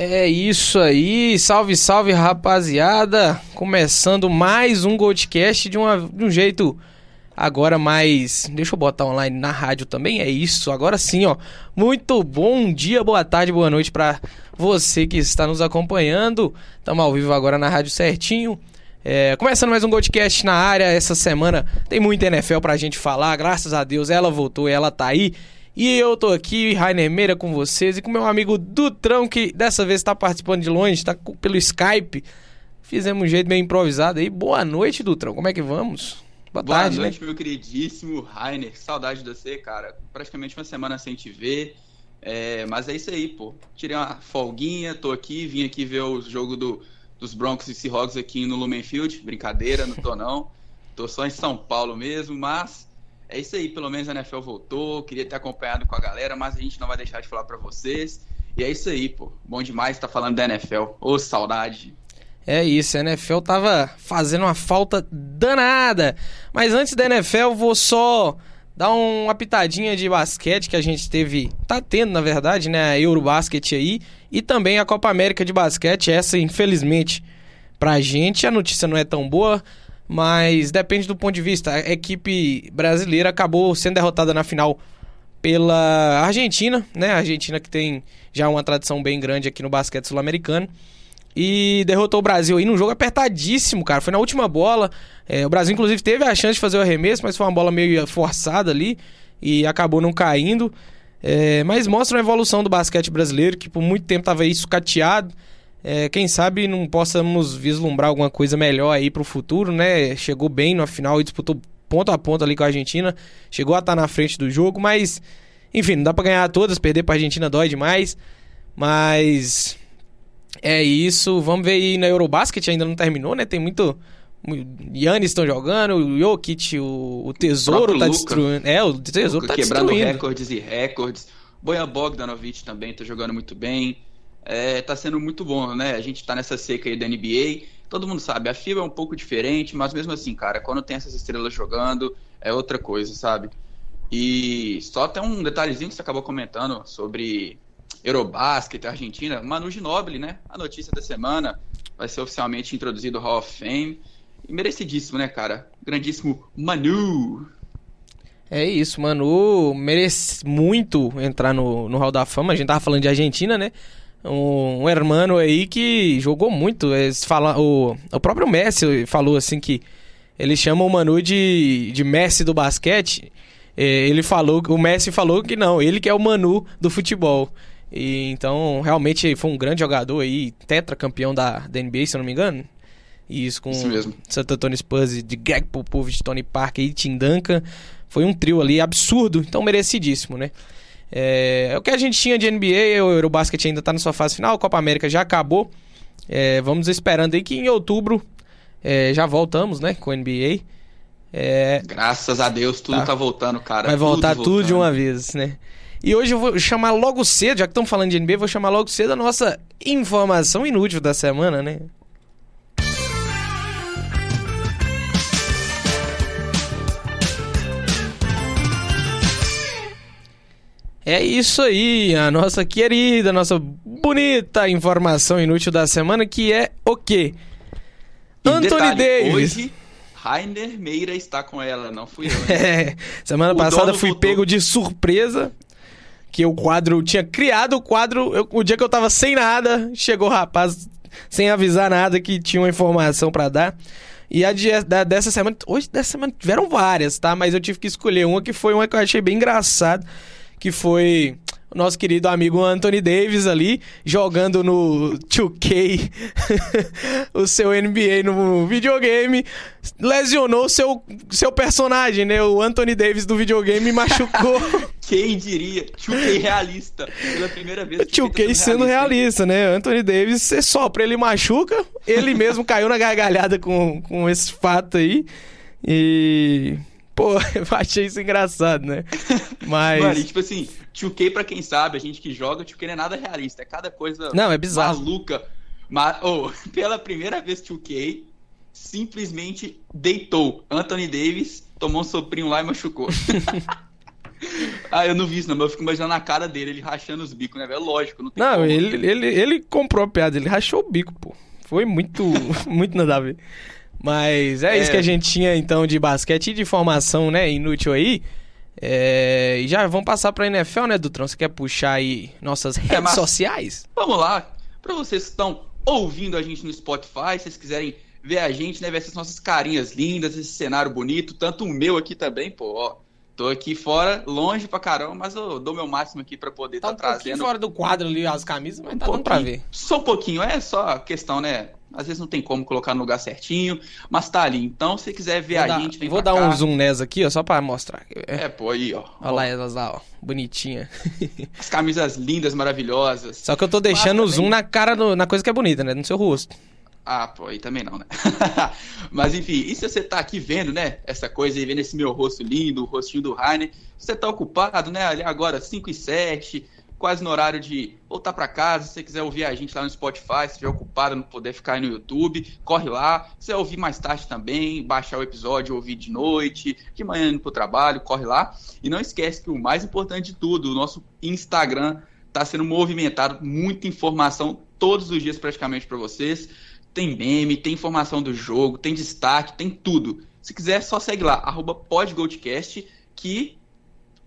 É isso aí, salve, salve rapaziada! Começando mais um Goldcast de, uma, de um jeito agora mais. Deixa eu botar online na rádio também, é isso, agora sim, ó. Muito bom dia, boa tarde, boa noite para você que está nos acompanhando. Estamos ao vivo agora na rádio certinho. É, começando mais um Goldcast na área, essa semana tem muita NFL pra gente falar, graças a Deus ela voltou, ela tá aí. E eu tô aqui, Rainer Meira, com vocês e com meu amigo Dutrão, que dessa vez está participando de longe, tá pelo Skype. Fizemos um jeito meio improvisado aí. Boa noite, Dutrão, como é que vamos? Boa, Boa tarde, noite, né? meu queridíssimo Rainer. Saudade de você, cara. Praticamente uma semana sem te ver. É, mas é isso aí, pô. Tirei uma folguinha, tô aqui, vim aqui ver o jogo do, dos Broncos e Seahawks aqui no Lumenfield. Brincadeira, não tô não. tô só em São Paulo mesmo, mas é isso aí, pelo menos a NFL voltou, queria ter acompanhado com a galera, mas a gente não vai deixar de falar para vocês. E é isso aí, pô. Bom demais estar tá falando da NFL. Ô, saudade. É isso, a NFL tava fazendo uma falta danada. Mas antes da NFL, vou só dar uma pitadinha de basquete que a gente teve, tá tendo na verdade, né, a Eurobasket aí e também a Copa América de basquete, essa infelizmente pra gente a notícia não é tão boa, mas depende do ponto de vista. A equipe brasileira acabou sendo derrotada na final pela Argentina, né? A Argentina que tem já uma tradição bem grande aqui no basquete sul-americano. E derrotou o Brasil aí num jogo apertadíssimo, cara. Foi na última bola. É, o Brasil, inclusive, teve a chance de fazer o arremesso, mas foi uma bola meio forçada ali e acabou não caindo. É, mas mostra uma evolução do basquete brasileiro, que por muito tempo estava aí sucateado. É, quem sabe não possamos vislumbrar alguma coisa melhor aí para o futuro, né? Chegou bem no final e disputou ponto a ponto ali com a Argentina. Chegou a estar tá na frente do jogo, mas enfim, não dá para ganhar todas, perder para a Argentina dói demais. Mas é isso, vamos ver aí na Eurobasket, ainda não terminou, né? Tem muito Yannis estão jogando, o Jokic, o, o Tesouro o tá Luca. destruindo. É, o Tesouro Luca tá quebrando destruindo. recordes e recordes. Bojan Bogdanovic também tá jogando muito bem é, tá sendo muito bom, né? A gente tá nessa seca aí da NBA. Todo mundo sabe, a FIBA é um pouco diferente, mas mesmo assim, cara, quando tem essas estrelas jogando, é outra coisa, sabe? E só tem um detalhezinho que você acabou comentando sobre Eurobasket, Argentina. Manu Ginóbili, né? A notícia da semana vai ser oficialmente introduzido ao Hall of Fame. E merecidíssimo, né, cara? Grandíssimo Manu. É isso, Manu merece muito entrar no, no Hall da Fama. A gente tava falando de Argentina, né? Um, um hermano aí que jogou muito. Eles fala, o, o próprio Messi falou assim que ele chama o Manu de, de Messi do basquete. É, ele falou, o Messi falou que não, ele que é o Manu do futebol. E, então, realmente foi um grande jogador aí, tetracampeão da, da NBA, se eu não me engano. E isso com isso mesmo. Santo Antônio Spurs, de Greg Popovich, Tony Parker e Tim Duncan. Foi um trio ali absurdo, então merecidíssimo, né? É, é o que a gente tinha de NBA, o Eurobasket ainda está na sua fase final, a Copa América já acabou. É, vamos esperando aí que em outubro é, já voltamos, né, com o NBA. É, Graças a Deus, tudo tá, tá voltando, cara. Vai voltar tudo, tudo de uma vez, né? E hoje eu vou chamar logo cedo, já que estamos falando de NBA, vou chamar logo cedo a nossa informação inútil da semana, né? É isso aí, a nossa querida, nossa bonita informação inútil da semana, que é o quê? E Anthony detalhe, Davis. Hoje, Rainer Meira está com ela, não fui eu. É, semana o passada fui voltou. pego de surpresa, que o quadro tinha criado o quadro, eu, o dia que eu tava sem nada, chegou o rapaz sem avisar nada que tinha uma informação para dar. E a de, da, dessa semana, hoje dessa semana tiveram várias, tá? Mas eu tive que escolher uma que foi uma que eu achei bem engraçado que foi o nosso querido amigo Anthony Davis ali, jogando no 2K o seu NBA no videogame, lesionou seu, seu personagem, né? O Anthony Davis do videogame machucou. Quem diria? 2K realista. Pela primeira vez. 2K sendo realista, né? Anthony Davis, você sopra, ele machuca, ele mesmo caiu na gargalhada com, com esse fato aí. E Pô, eu achei isso engraçado, né? Mas. Mano, e, tipo assim, 2K, pra quem sabe, a gente que joga, 2K não é nada realista. É cada coisa não, é bizarro. maluca. Mas, oh, pela primeira vez, 2K simplesmente deitou. Anthony Davis tomou um soprinho lá e machucou. Ah, eu não vi isso, não, mas eu fico imaginando a cara dele, ele rachando os bicos, né, velho? Lógico, não tem Não, como. ele, ele, ele comprou a piada, ele rachou o bico, pô. Foi muito, muito nada a ver. Mas é, isso É. que a gente tinha então de basquete e de informação, né, inútil aí. É, e já vamos passar pra NFL, né, Dutrão? Você quer puxar aí nossas redes mas- sociais? Vamos lá, pra vocês que estão ouvindo a gente no Spotify, se vocês quiserem ver a gente, né, ver essas nossas carinhas lindas, esse cenário bonito, tanto o meu aqui também, pô, ó. Tô aqui fora, longe pra caramba, mas eu dou meu máximo aqui pra poder Tá tá, um trazendo fora do quadro ali as camisas, mas um tá dando pra ver. Só um pouquinho, é só questão, né? Às vezes não tem como colocar no lugar certinho, mas tá ali. Então, se você quiser ver Vou a gente, vem vou dar cá. um zoom nessa aqui, ó, só pra mostrar. É. Pô, aí, ó. Olha lá elas lá, ó, bonitinha. As camisas lindas, maravilhosas. Só que eu tô deixando o zoom na cara, do- na coisa que é bonita, né, no seu rosto. Ah, pô, aí também não, né? Mas enfim, e se você tá aqui vendo, né, essa coisa aí, vendo esse meu rosto lindo, o rostinho do Rainer, você tá ocupado, né, ali agora 5 e 7, quase no horário de voltar pra casa, se você quiser ouvir a gente lá no Spotify, se estiver ocupado, não puder ficar aí no YouTube, corre lá, se você ouvir mais tarde também, baixar o episódio, ouvir de noite, de manhã indo pro trabalho, corre lá. E não esquece que o mais importante de tudo, o nosso Instagram tá sendo movimentado, muita informação todos os dias praticamente pra vocês tem meme, tem informação do jogo, tem destaque, tem tudo. Se quiser, só segue lá, arroba podgoldcast, que,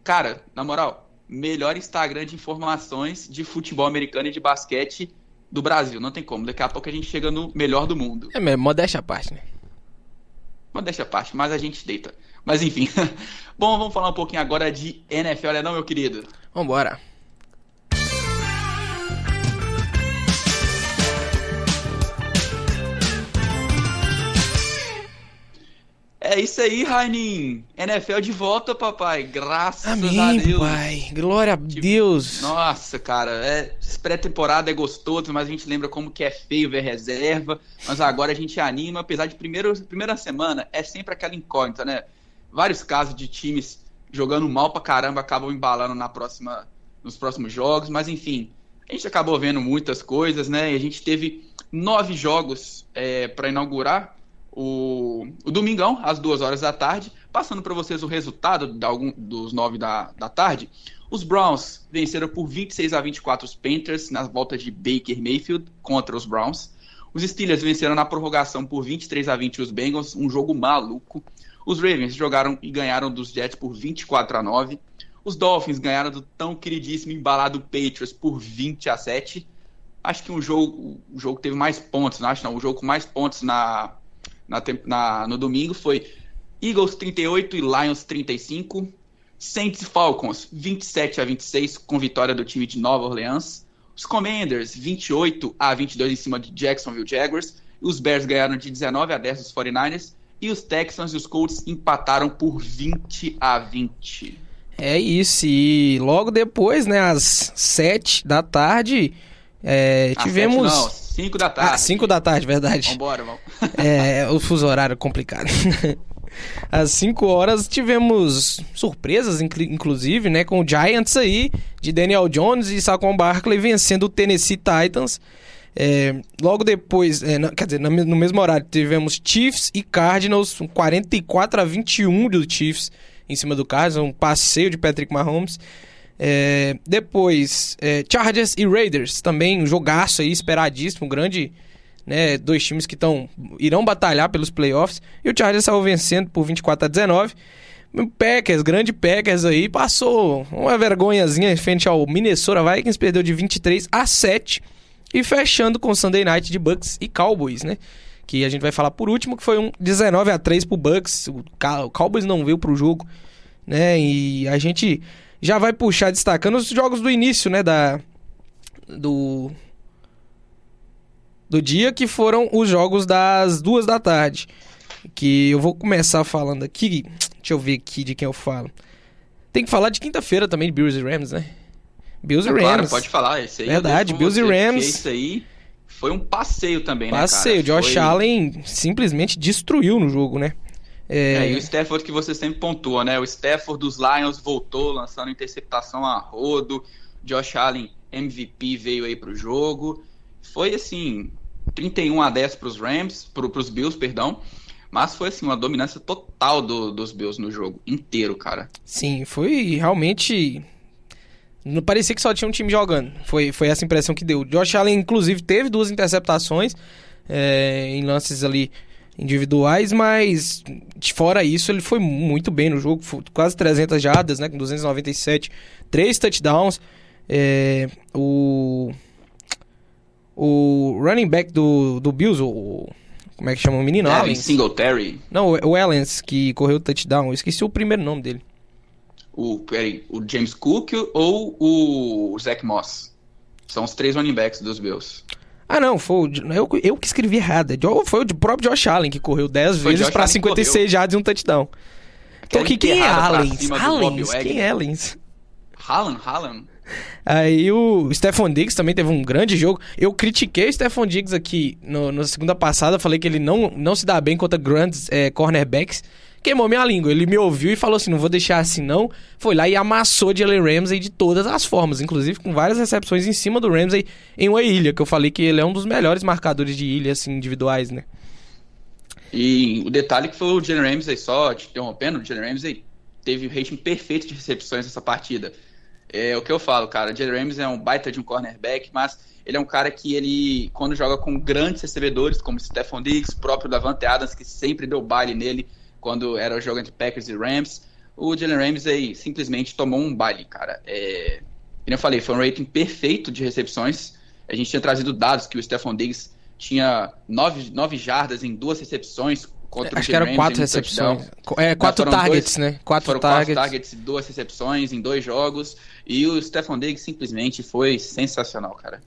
cara, na moral, melhor Instagram de informações de futebol americano e de basquete do Brasil. Não tem como. Daqui a pouco a gente chega no melhor do mundo. É mesmo, modéstia à parte, né? Mas deixa a parte, mas a gente deita. Mas enfim. Bom, vamos falar um pouquinho agora de NFL, né não, meu querido? Vambora. É isso aí, Rainin. NFL de volta, papai. Graças a Amém, Deus. pai. Glória a Deus. Nossa, cara, é pré-temporada é gostoso, mas a gente lembra como que é feio ver reserva. Mas agora a gente anima, apesar de primeiro, primeira semana é sempre aquela incógnita, né? Vários casos de times jogando mal pra caramba acabam embalando na próxima, nos próximos jogos, mas enfim, a gente acabou vendo muitas coisas, né? E a gente teve nove jogos é, para inaugurar o, o domingão, às duas horas da tarde. Passando para vocês o resultado de algum, dos nove da, da tarde. Os Browns venceram por 26 a 24 os Panthers na volta de Baker Mayfield contra os Browns. Os Steelers venceram na prorrogação por 23 a 20 os Bengals, um jogo maluco. Os Ravens jogaram e ganharam dos Jets por 24 a 9. Os Dolphins ganharam do tão queridíssimo embalado Patriots por 20 a 7. Acho que um jogo, o jogo que teve mais pontos, não acho não, o jogo com mais pontos na, na, na- no domingo foi Eagles 38 e Lions 35. Saints e Falcons 27 a 26 com vitória do time de Nova Orleans. Os Commanders 28 a 22 em cima de Jacksonville Jaguars. Os Bears ganharam de 19 a 10 dos 49ers. E os Texans e os Colts empataram por 20 a 20. É isso. E logo depois, né, às sete da tarde, é, Às tivemos. sete, não, 5 da tarde. Ah, 5 da tarde, verdade. Vambora, vamos. É, o fuso horário é complicado. Às 5 horas tivemos surpresas, inclu- inclusive, né? Com o Giants aí, de Daniel Jones e Saquon Barkley vencendo o Tennessee Titans. É, logo depois, é, quer dizer, no me- no mesmo horário, tivemos Chiefs e Cardinals, um 44 a 21 do Chiefs em cima do Cardinals, um passeio de Patrick Mahomes. É, depois, é, Chargers e Raiders, também um jogaço aí, esperadíssimo, grande né, dois times que estão irão batalhar pelos playoffs. E o Chargers saiu vencendo por 24 a 19. O Packers, grande Packers aí, passou uma vergonhazinha frente ao Minnesota Vikings, perdeu de 23 a 7. E fechando com Sunday Night de Bucks e Cowboys, né? Que a gente vai falar por último, que foi um 19 a 3 pro Bucks. O Cowboys não veio pro jogo, né? E a gente já vai puxar destacando os jogos do início, né? Da, do, do dia, que foram os jogos das duas da tarde. Que eu vou começar falando aqui. Deixa eu ver aqui de quem eu falo. Tem que falar de quinta-feira também, de Bills e Rams, né? Bills e claro, Rams. pode falar. Esse aí Verdade, Bills e Rams. Isso aí foi um passeio também, Passeio. né, cara? Josh Foi- Allen simplesmente destruiu no jogo, né? É, É, e o Stafford que você sempre pontua, né? O Stafford dos Lions voltou lançando interceptação a rodo. Josh Allen, MVP, veio aí pro jogo. Foi assim, 31 a 10 pros Rams, pro, pros Bills, perdão. Mas foi assim, uma dominância total do, dos Bills no jogo inteiro, cara. Sim, foi realmente. Não parecia que só tinha um time jogando. Foi, foi essa impressão que deu. Josh Allen, inclusive, teve duas interceptações é, em lances ali individuais, mas fora isso, ele foi muito bem no jogo, quase 300 jardas, né, com 297, três touchdowns. É, o o running back do, do Bills, o como é que chama o menino? Devin Allens. Singletary. Não, o Allens, que correu o touchdown. Eu esqueci o primeiro nome dele. O, peraí, o James Cook ou o Zach Moss? São os três running backs dos Bills. Ah, não, foi o, eu, eu que escrevi errado. Foi o próprio Josh Allen que correu 10 vezes para 56 jardas e um touchdown. Então, que, quem é Allens? Allens? Quem é Allens? Hallan, Hallan. Aí o Stephon Diggs também teve um grande jogo. Eu critiquei o Stephon Diggs aqui no, na segunda passada, falei que ele não, não se dá bem contra grandes é, cornerbacks queimou minha língua. Ele me ouviu e falou assim: não vou deixar assim não. Foi lá e amassou Jalen Ramsey de todas as formas, inclusive com várias recepções em cima do Ramsey em uma ilha, que eu falei que ele é um dos melhores marcadores de ilha assim, individuais, né? E o detalhe que foi o Jalen Ramsey, só te interrompendo, o Jalen Ramsey teve o rating perfeito de recepções nessa partida. É o que eu falo, cara. O Jalen Ramsey é um baita de um cornerback, mas ele é um cara que ele, quando joga com grandes recebedores, como Stephon Diggs, próprio Davante Adams, que sempre deu baile nele, quando era o jogo entre Packers e Rams, o Jalen Ramsey simplesmente tomou um baile, cara. É, como eu falei, foi um rating perfeito de recepções. A gente tinha trazido dados que o Stephon Diggs tinha nove, nove jardas em duas recepções contra Acho o que eram quatro recepções. É, quatro targets, dois, né? Quatro foram targets. quatro targets, duas recepções em dois jogos. E o Stephon Diggs simplesmente foi sensacional, cara.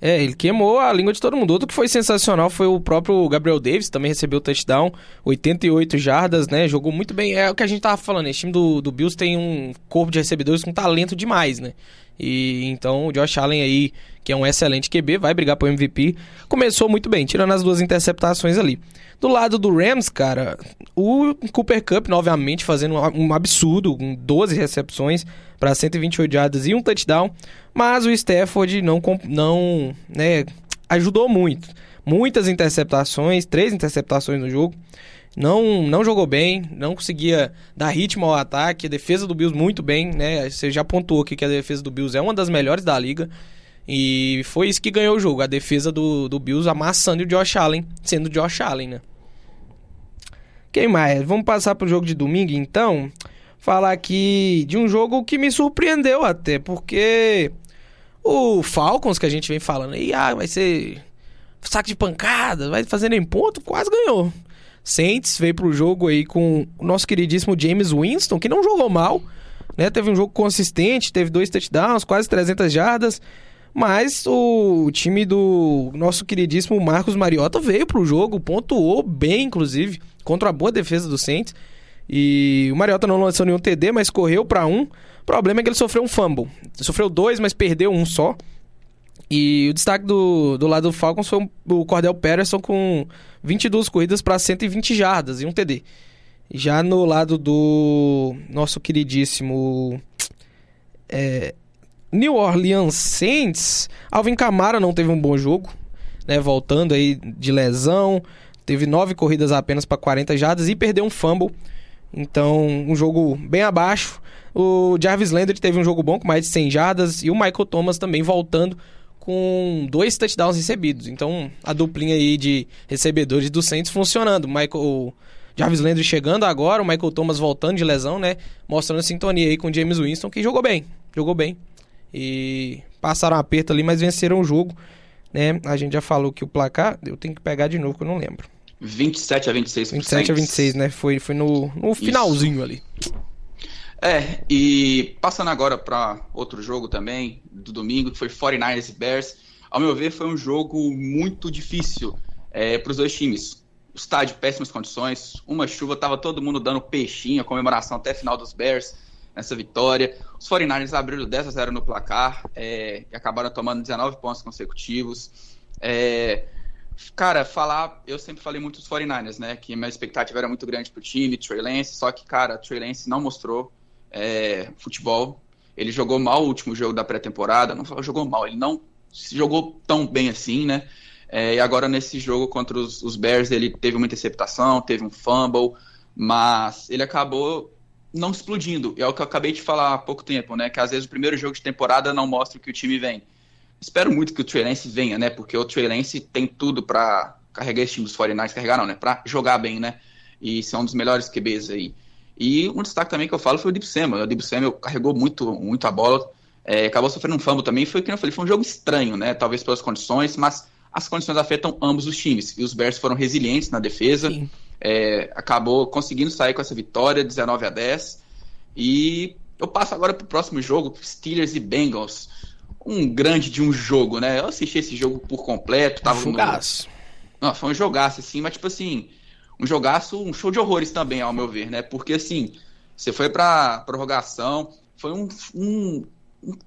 É, ele queimou a língua de todo mundo. Outro que foi sensacional foi o próprio Gabriel Davis, também recebeu touchdown, 88 jardas, né? Jogou muito bem. É o que a gente tava falando, esse time do, do Bills tem um corpo de recebedores com talento demais, né? E então o Josh Allen aí, que é um excelente QB, vai brigar pro MVP. Começou muito bem, tirando as duas interceptações ali. Do lado do Rams, cara, o Cooper Cup novamente fazendo um absurdo, com 12 recepções para 128 jardas e um touchdown, mas o Stafford não, não né, ajudou muito. Muitas interceptações, três interceptações no jogo. Não, não jogou bem, não conseguia dar ritmo ao ataque. A defesa do Bills muito bem, né? Você já pontuou aqui que a defesa do Bills é uma das melhores da liga. E foi isso que ganhou o jogo, a defesa do, do Bills amassando o Josh Allen, sendo o Josh Allen, né? Quem mais? Vamos passar pro jogo de domingo, então. Falar aqui de um jogo que me surpreendeu até, porque o Falcons, que a gente vem falando aí, ah, vai ser saco de pancada, vai fazendo em ponto, quase ganhou. Saints veio pro jogo aí com o nosso queridíssimo James Winston, que não jogou mal, né? Teve um jogo consistente, teve dois touchdowns, quase 300 jardas. Mas o time do nosso queridíssimo Marcos Mariota veio pro jogo, pontuou bem, inclusive, contra a boa defesa do Saints. E o Mariota não lançou nenhum TD, mas correu para um. O problema é que ele sofreu um fumble. Sofreu dois, mas perdeu um só. E o destaque do, do lado do Falcons foi o Cordell Patterson com 22 corridas para 120 jardas e um TD. Já no lado do nosso queridíssimo é, New Orleans Saints, Alvin Kamara não teve um bom jogo, né? Voltando aí de lesão, teve nove corridas apenas para 40 jardas e perdeu um fumble. Então, um jogo bem abaixo. O Jarvis Landry teve um jogo bom com mais de 100 jardas e o Michael Thomas também voltando com dois touchdowns recebidos. Então, a duplinha aí de recebedores do Saints funcionando. Michael Jarvis Landry chegando agora, o Michael Thomas voltando de lesão, né? Mostrando sintonia aí com o James Winston, que jogou bem. Jogou bem. E passaram aperto ali, mas venceram o jogo. Né? A gente já falou que o placar, eu tenho que pegar de novo que eu não lembro. 27 a 26 27 a 26, né? Foi, foi no, no finalzinho Isso. ali. É, e passando agora para outro jogo também, do domingo, que foi 49ers e Bears. Ao meu ver, foi um jogo muito difícil é, para os dois times. O estádio, péssimas condições, uma chuva, tava todo mundo dando peixinho, a comemoração até final dos Bears nessa vitória. Os 49ers abriram 10 a 0 no placar é, e acabaram tomando 19 pontos consecutivos. É, cara, falar, eu sempre falei muito dos 49ers, né? Que minha expectativa era muito grande pro time, Trey Lance, só que, cara, Trey Lance não mostrou é, futebol. Ele jogou mal o último jogo da pré-temporada, não jogou mal, ele não jogou tão bem assim, né? É, e agora nesse jogo contra os, os, Bears ele teve uma interceptação, teve um fumble, mas ele acabou não explodindo. É o que eu acabei de falar há pouco tempo, né? Que às vezes o primeiro jogo de temporada não mostra que o time vem. Espero muito que o Trey Lance venha, né? Porque o Trey Lance tem tudo para carregar esse time dos 49ers, carregar não, né? Para jogar bem, né? E ser um dos melhores QBs aí. E um destaque também que eu falo foi o Deep Samuel. O Deep Samuel carregou muito, muito a bola, é, acabou sofrendo um fumble também. Foi que eu falei, foi um jogo estranho, né? Talvez pelas condições, mas as condições afetam ambos os times. E os Bears foram resilientes na defesa. É, acabou conseguindo sair com essa vitória, 19 a 10. E eu passo agora para o próximo jogo, Steelers e Bengals. Um grande de um jogo, né? Eu assisti esse jogo por completo. Tava um jogaço. No... Não, foi um jogaço, assim, mas tipo assim, um jogaço, um show de horrores também, ao meu ver, né? Porque assim, você foi pra prorrogação, foi um, um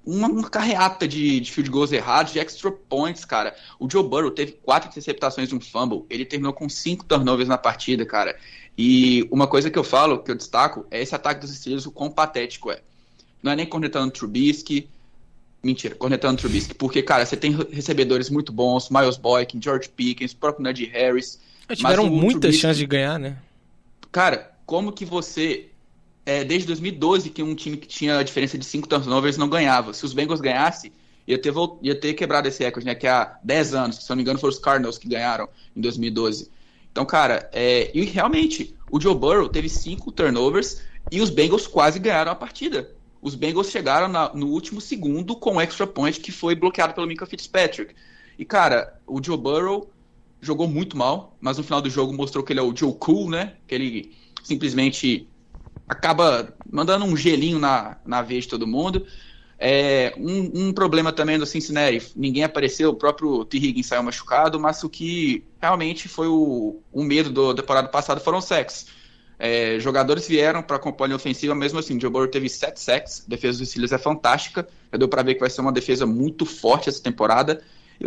uma, uma carreata de, de field goals errados, de extra points, cara. O Joe Burrow teve quatro interceptações e um fumble. Ele terminou com cinco turnovers na partida, cara. E uma coisa que eu falo, que eu destaco, é esse ataque dos Steelers, o quão patético é. Não é nem cornetando Trubisky, Mentira, cornetando Trubisky, porque, cara, você tem recebedores muito bons, Miles Boykin, George Pickens, o próprio Najee Harris. tiveram muitas chances de ganhar, né? Cara, como que você é, desde 2012 que um time que tinha a diferença de 5 turnovers não ganhava. Se os Bengals ganhassem, ia ter, ia ter quebrado esse recorde, né? Que há 10 anos, se não me engano, foram os Cardinals que ganharam em 2012. Então, cara, é, e realmente, o Joe Burrow teve 5 turnovers e os Bengals quase ganharam a partida. Os Bengals chegaram na, no último segundo com um extra point que foi bloqueado pelo Minka Fitzpatrick. E, cara, o Joe Burrow jogou muito mal, mas no final do jogo mostrou que ele é o Joe Cool, né? Que ele simplesmente acaba mandando um gelinho na, na veia de todo mundo. É, um, um, problema também do Cincinnati, ninguém apareceu, o próprio T. Higgins saiu machucado, mas o que realmente foi o, o medo do, da temporada passada foram sacks. É, jogadores vieram para acompanhar a ofensiva, mesmo assim, o Joe Burrow teve sete sacks, a defesa dos Steelers é fantástica, já deu para ver que vai ser uma defesa muito forte essa temporada,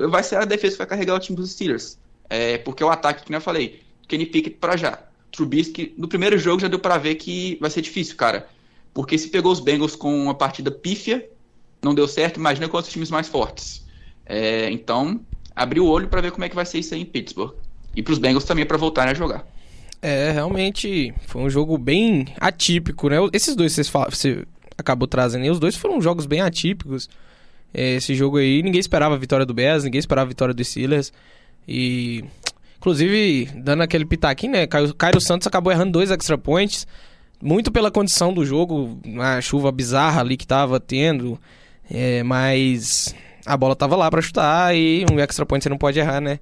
vai ser a defesa que vai carregar o time dos Steelers, é, porque o ataque, como eu falei, Kenny Pickett para já, Trubisky, no primeiro jogo já deu para ver que vai ser difícil, cara. Porque se pegou os Bengals com uma partida pífia, não deu certo, imagina com outros times mais fortes. É, então, abriu o olho para ver como é que vai ser isso aí em Pittsburgh. E para os Bengals também para voltarem a jogar. É, realmente foi um jogo bem atípico, né? Esses dois que você acabou trazendo os dois foram jogos bem atípicos. É, esse jogo aí, ninguém esperava a vitória do Bears, ninguém esperava a vitória do Steelers. E Inclusive, dando aquele pitaquinho, né? Caio, Cairo Santos acabou errando dois extra points. Muito pela condição do jogo, a chuva bizarra ali que tava tendo. É, mas a bola tava lá para chutar e um extra point você não pode errar, né?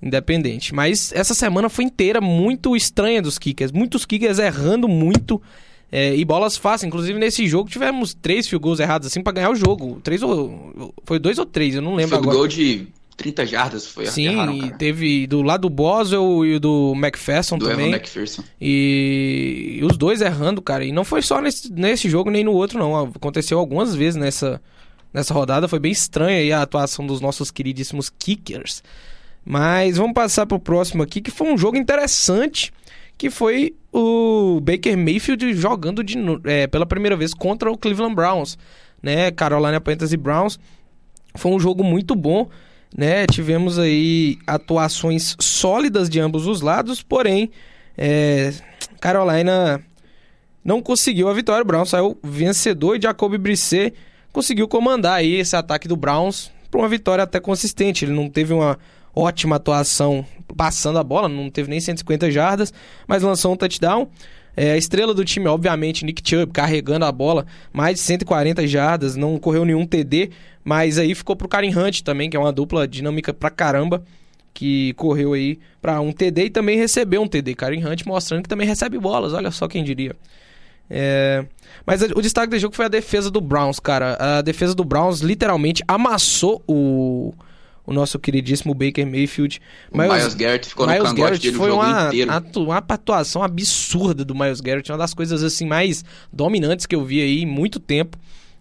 Independente. Mas essa semana foi inteira muito estranha dos kickers. Muitos kickers errando muito. É, e bolas fáceis. Inclusive, nesse jogo tivemos três field goals errados assim para ganhar o jogo. Três ou. Foi dois ou três, eu não lembro field agora. Gol de 30 jardas foi Sim, erraram, teve do lado do Boswell e do McPherson do também. McPherson. E... e os dois errando, cara. E não foi só nesse, nesse jogo nem no outro, não. Aconteceu algumas vezes nessa, nessa rodada. Foi bem estranha a atuação dos nossos queridíssimos kickers. Mas vamos passar pro próximo aqui, que foi um jogo interessante, que foi o Baker Mayfield jogando de, é, pela primeira vez contra o Cleveland Browns, né? Carolina Panthers e Browns. Foi um jogo muito bom né? Tivemos aí atuações sólidas de ambos os lados, porém, é, Carolina não conseguiu a vitória. O Brown saiu vencedor e Jacoby Brisset conseguiu comandar aí esse ataque do Browns para uma vitória até consistente. Ele não teve uma ótima atuação passando a bola, não teve nem 150 jardas, mas lançou um touchdown. É, a estrela do time, obviamente, Nick Chubb, carregando a bola, mais de 140 jardas, não correu nenhum TD, mas aí ficou pro Karen Hunt também, que é uma dupla dinâmica pra caramba, que correu aí para um TD e também recebeu um TD. Karen Hunt mostrando que também recebe bolas, olha só quem diria. É... Mas o destaque do jogo foi a defesa do Browns, cara. A defesa do Browns literalmente amassou o o nosso queridíssimo Baker Mayfield. O Miles, Miles Garrett ficou Miles no cangote Garrett dele foi o jogo uma, inteiro. Atu, uma atuação absurda do Miles Garrett, uma das coisas assim mais dominantes que eu vi aí em muito tempo.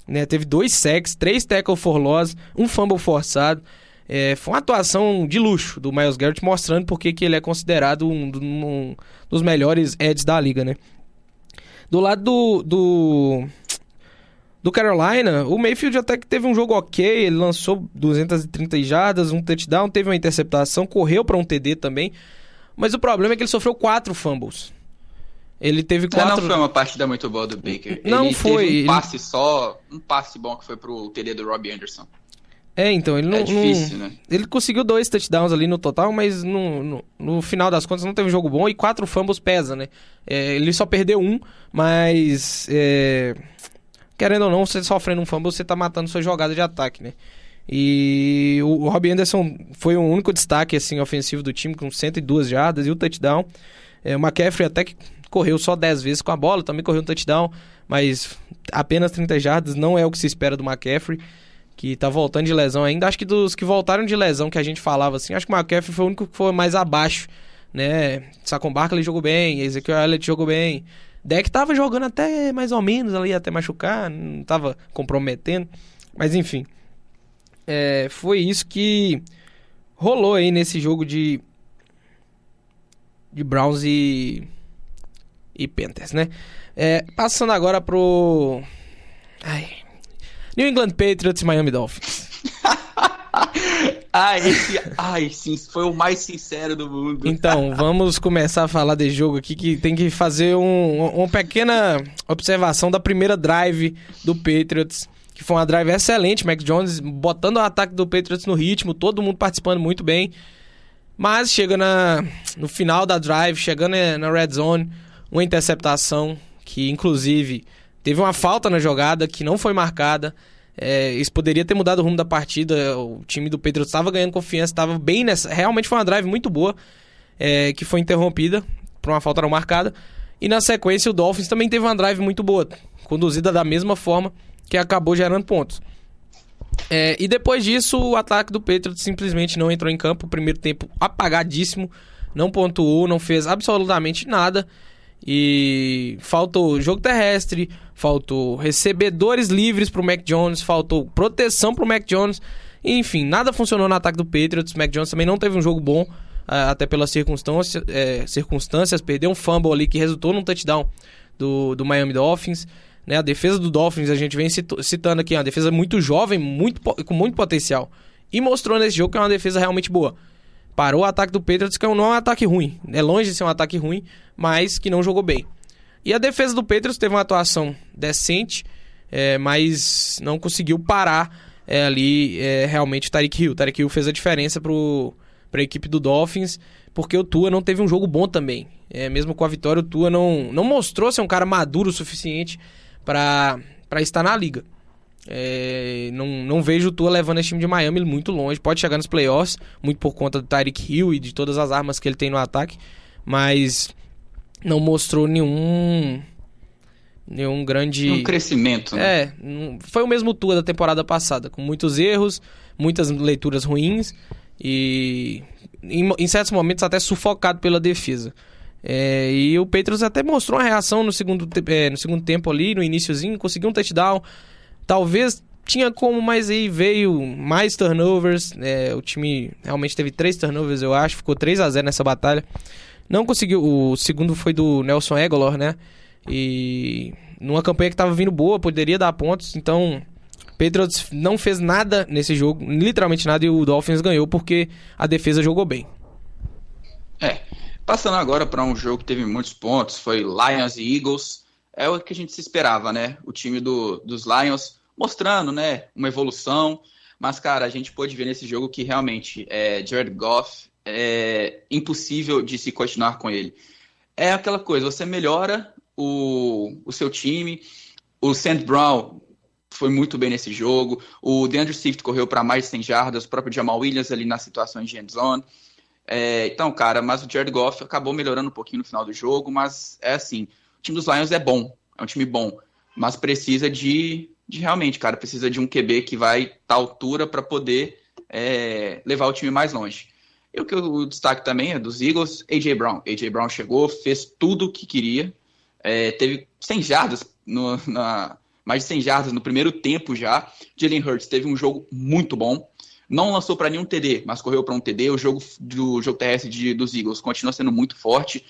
Né? Teve dois sacks, três tackle for loss, um fumble forçado. É, foi uma atuação de luxo do Miles Garrett, mostrando porque que ele é considerado um, um dos melhores Eds da liga, né? Do lado do, do do Carolina, o Mayfield até que teve um jogo ok, ele lançou 230 jardas, um touchdown, teve uma interceptação, correu para um TD também. Mas o problema é que ele sofreu quatro fumbles. Ele teve quatro. Não, não foi uma partida muito boa do Baker. Não ele foi. Teve um passe ele... só, um passe bom que foi pro TD do Robbie Anderson. É, então, ele não. É difícil, não... né? Ele conseguiu dois touchdowns ali no total, mas no, no, no, final das contas não teve jogo bom e quatro fumbles pesa, né? É, ele só perdeu um, mas. É... Querendo ou não, você sofrendo um fumble, você tá matando sua jogada de ataque, né? E o, o Robbie Anderson foi o único destaque assim, ofensivo do time, com 102 jardas e o touchdown. É, o McCaffrey até que correu só 10 vezes com a bola, também correu um touchdown, mas apenas 30 jardas não é o que se espera do McCaffrey, que tá voltando de lesão ainda. Acho que dos que voltaram de lesão que a gente falava assim, acho que o McCaffrey foi o único que foi mais abaixo, né? Sacon Barkley jogou bem, Ezekiel Elliott jogou bem. Deck tava jogando até mais ou menos ali, até machucar, não tava comprometendo. Mas enfim, é, foi isso que rolou aí nesse jogo de de Browns e e Panthers, né? É, passando agora pro Ai. New England Patriots e Miami Dolphins. ai, esse, ai, sim, foi o mais sincero do mundo. Então, vamos começar a falar de jogo aqui que tem que fazer um, uma pequena observação da primeira drive do Patriots, que foi uma drive excelente, Mac Jones botando o ataque do Patriots no ritmo, todo mundo participando muito bem. Mas chega na, no final da drive, chegando na red zone, uma interceptação que inclusive teve uma falta na jogada que não foi marcada. É, isso poderia ter mudado o rumo da partida. O time do Pedro estava ganhando confiança, estava bem nessa. Realmente foi uma drive muito boa, é, que foi interrompida por uma falta não marcada. E na sequência, o Dolphins também teve uma drive muito boa, conduzida da mesma forma, que acabou gerando pontos. É, e depois disso, o ataque do Patriots simplesmente não entrou em campo. O primeiro tempo apagadíssimo, não pontuou, não fez absolutamente nada. E faltou jogo terrestre, faltou recebedores livres pro Mac Jones, faltou proteção pro Mac Jones. Enfim, nada funcionou no ataque do Patriots. Mac Jones também não teve um jogo bom, até pelas circunstâncias, é, circunstâncias. Perdeu um fumble ali que resultou num touchdown do, do Miami Dolphins. Né? A defesa do Dolphins, a gente vem citando aqui, é uma defesa muito jovem, muito, com muito potencial. E mostrou nesse jogo que é uma defesa realmente boa parou o ataque do Patriots, que não é um ataque ruim. É longe de ser um ataque ruim, mas que não jogou bem. E a defesa do Patriots teve uma atuação decente, é, mas não conseguiu parar é, ali é, realmente o Tarek Hill. O Tarek Hill fez a diferença para a equipe do Dolphins, porque o Tua não teve um jogo bom também. É, mesmo com a vitória, o Tua não, não mostrou ser um cara maduro o suficiente para estar na liga. É, não, não vejo o Tua levando esse time de Miami muito longe. Pode chegar nos playoffs, muito por conta do Tyreek Hill e de todas as armas que ele tem no ataque, mas não mostrou nenhum nenhum grande um crescimento. Né? É, foi o mesmo Tua da temporada passada, com muitos erros, muitas leituras ruins e em, em certos momentos até sufocado pela defesa. É, e o Patriots até mostrou uma reação no segundo, é, no segundo tempo ali, no iníciozinho, conseguiu um touchdown, Talvez tinha como, mas aí veio mais turnovers. É, o time realmente teve três turnovers, eu acho. Ficou 3 a 0 nessa batalha. Não conseguiu. O segundo foi do Nelson Egolor, né? E numa campanha que estava vindo boa, poderia dar pontos. Então, Patriots não fez nada nesse jogo, literalmente nada, e o Dolphins ganhou porque a defesa jogou bem. É. Passando agora para um jogo que teve muitos pontos, foi Lions e Eagles. É o que a gente se esperava, né? O time do, dos Lions mostrando, né, uma evolução. Mas, cara, a gente pôde ver nesse jogo que realmente é, Jared Goff é impossível de se continuar com ele. É aquela coisa, você melhora o, o seu time. O Sand Brown foi muito bem nesse jogo. O DeAndre Swift correu para mais de 100 jardas. O próprio Jamal Williams ali nas situações de end zone. É, então, cara, mas o Jared Goff acabou melhorando um pouquinho no final do jogo. Mas é assim, o time dos Lions é bom. É um time bom. Mas precisa de de realmente, cara, precisa de um QB que vai estar tá altura para poder é, levar o time mais longe. E o que eu destaque também é dos Eagles, AJ Brown. AJ Brown chegou, fez tudo o que queria, é, teve 100 jardas, no, na, mais de 100 jardas no primeiro tempo já. Jalen Hurts teve um jogo muito bom. Não lançou para nenhum TD, mas correu para um TD. O jogo do jogo terrestre de, dos Eagles continua sendo muito forte.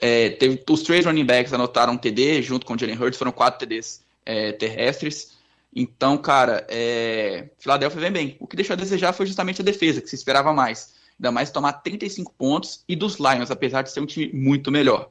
É, teve os três running backs anotaram um TD junto com o Jalen Hurts, foram quatro TDs é, terrestres. Então, cara, é... Philadelphia vem bem. O que deixou a desejar foi justamente a defesa, que se esperava mais. Ainda mais tomar 35 pontos e dos Lions, apesar de ser um time muito melhor.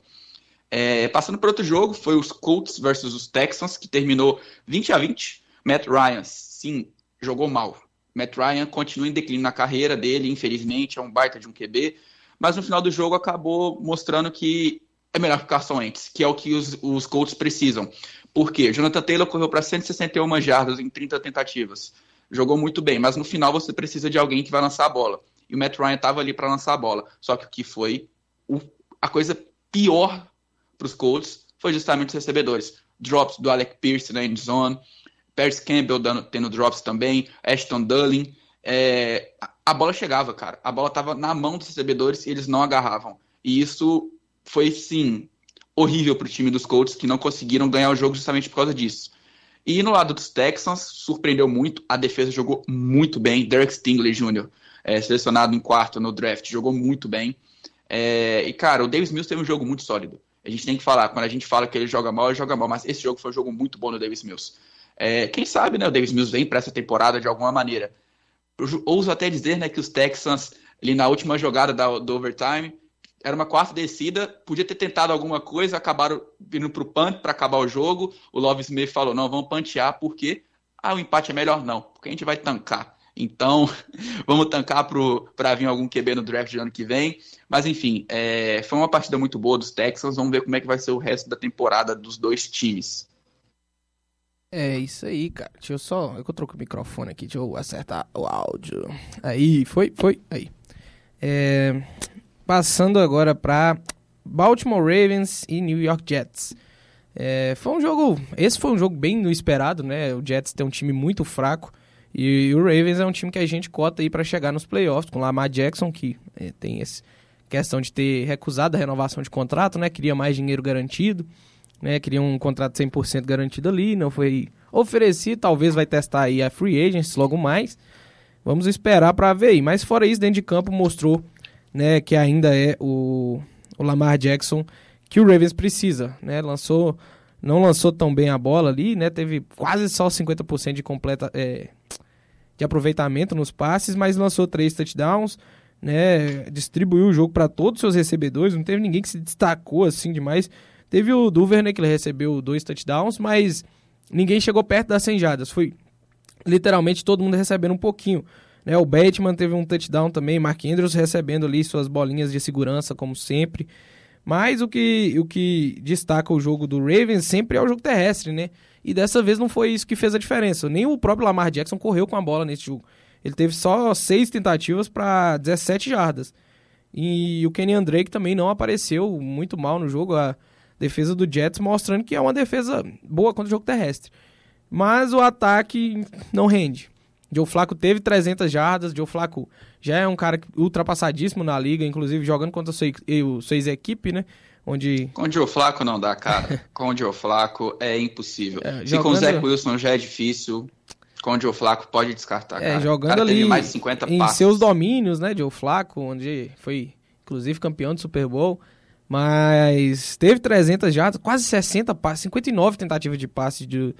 É... Passando para outro jogo, foi os Colts versus os Texans, que terminou 20 a 20. Matt Ryan, sim, jogou mal. Matt Ryan continua em declínio na carreira dele, infelizmente, é um baita de um QB, mas no final do jogo acabou mostrando que é melhor o Carson Wentz, que é o que os, os Colts precisam. Por quê? Jonathan Taylor correu para 161 jardas em 30 tentativas. Jogou muito bem, mas no final você precisa de alguém que vai lançar a bola. E o Matt Ryan estava ali para lançar a bola. Só que o que foi o, a coisa pior para os Colts foi justamente os recebedores. Drops do Alec Pierce na end zone, Paris Campbell dando, tendo drops também, Ashton Dulling. É, a bola chegava, cara. A bola estava na mão dos recebedores e eles não agarravam. E isso foi, sim, horrível para o time dos Colts, que não conseguiram ganhar o jogo justamente por causa disso. E no lado dos Texans, surpreendeu muito, a defesa jogou muito bem. Derek Stingley Jr., é, selecionado em quarto no draft, jogou muito bem. É, e, cara, o Davis Mills teve um jogo muito sólido. A gente tem que falar, quando a gente fala que ele joga mal, ele joga mal, mas esse jogo foi um jogo muito bom do Davis Mills. É, quem sabe, né, o Davis Mills vem para essa temporada de alguma maneira. Eu ouso até dizer, né, que os Texans, ali na última jogada da, do overtime, era uma quarta descida, podia ter tentado alguma coisa, acabaram vindo para o punt para acabar o jogo. O Love Smith falou: não, vamos pantear, porque ah, o empate é melhor não, porque a gente vai tancar. Então, vamos tancar para vir algum QB no draft de ano que vem. Mas, enfim, é, foi uma partida muito boa dos Texans. Vamos ver como é que vai ser o resto da temporada dos dois times. É isso aí, cara. Deixa eu só. Eu troco o microfone aqui, deixa eu acertar o áudio. Aí, foi, foi, aí. É, Passando agora para Baltimore Ravens e New York Jets. É, foi um jogo. Esse foi um jogo bem no esperado, né? O Jets tem um time muito fraco. E o Ravens é um time que a gente cota aí para chegar nos playoffs, com Lamar Jackson, que é, tem essa questão de ter recusado a renovação de contrato, né? Queria mais dinheiro garantido, né? Queria um contrato 100% garantido ali, não foi oferecido, talvez vai testar aí a free agents logo mais. Vamos esperar para ver aí. Mas fora isso, dentro de campo mostrou né, que ainda é o, o Lamar Jackson que o Ravens precisa, né? Lançou não lançou tão bem a bola ali, né? Teve quase só 50% de completa é, de aproveitamento nos passes, mas lançou três touchdowns, né? Distribuiu o jogo para todos os seus recebedores, não teve ninguém que se destacou assim demais. Teve o Duvernay que ele recebeu dois touchdowns, mas ninguém chegou perto das 100 jardas. Foi literalmente todo mundo recebendo um pouquinho. Né, o Batman teve um touchdown também, Mark Andrews recebendo ali suas bolinhas de segurança, como sempre. Mas o que, o que destaca o jogo do Ravens sempre é o jogo terrestre, né? E dessa vez não foi isso que fez a diferença. Nem o próprio Lamar Jackson correu com a bola nesse jogo. Ele teve só seis tentativas para 17 jardas. E o Kenny Drake também não apareceu muito mal no jogo. A defesa do Jets mostrando que é uma defesa boa contra o jogo terrestre. Mas o ataque não rende. Joe Flaco teve 300 jardas, Joe Flaco já é um cara ultrapassadíssimo na liga, inclusive jogando contra o seu, sua ex-equipe, né? Onde... Com o Joe Flaco não dá, cara. Com o Joe Flaco é impossível. É, Se com o Zé Wilson já é difícil, com o Joe Flaco pode descartar, é, cara. Jogando ali mais 50 em passes. seus domínios, né, Joe Flaco, onde foi, inclusive, campeão de Super Bowl. Mas teve 300 jardas, quase 60 passes, 59 tentativas de passe de,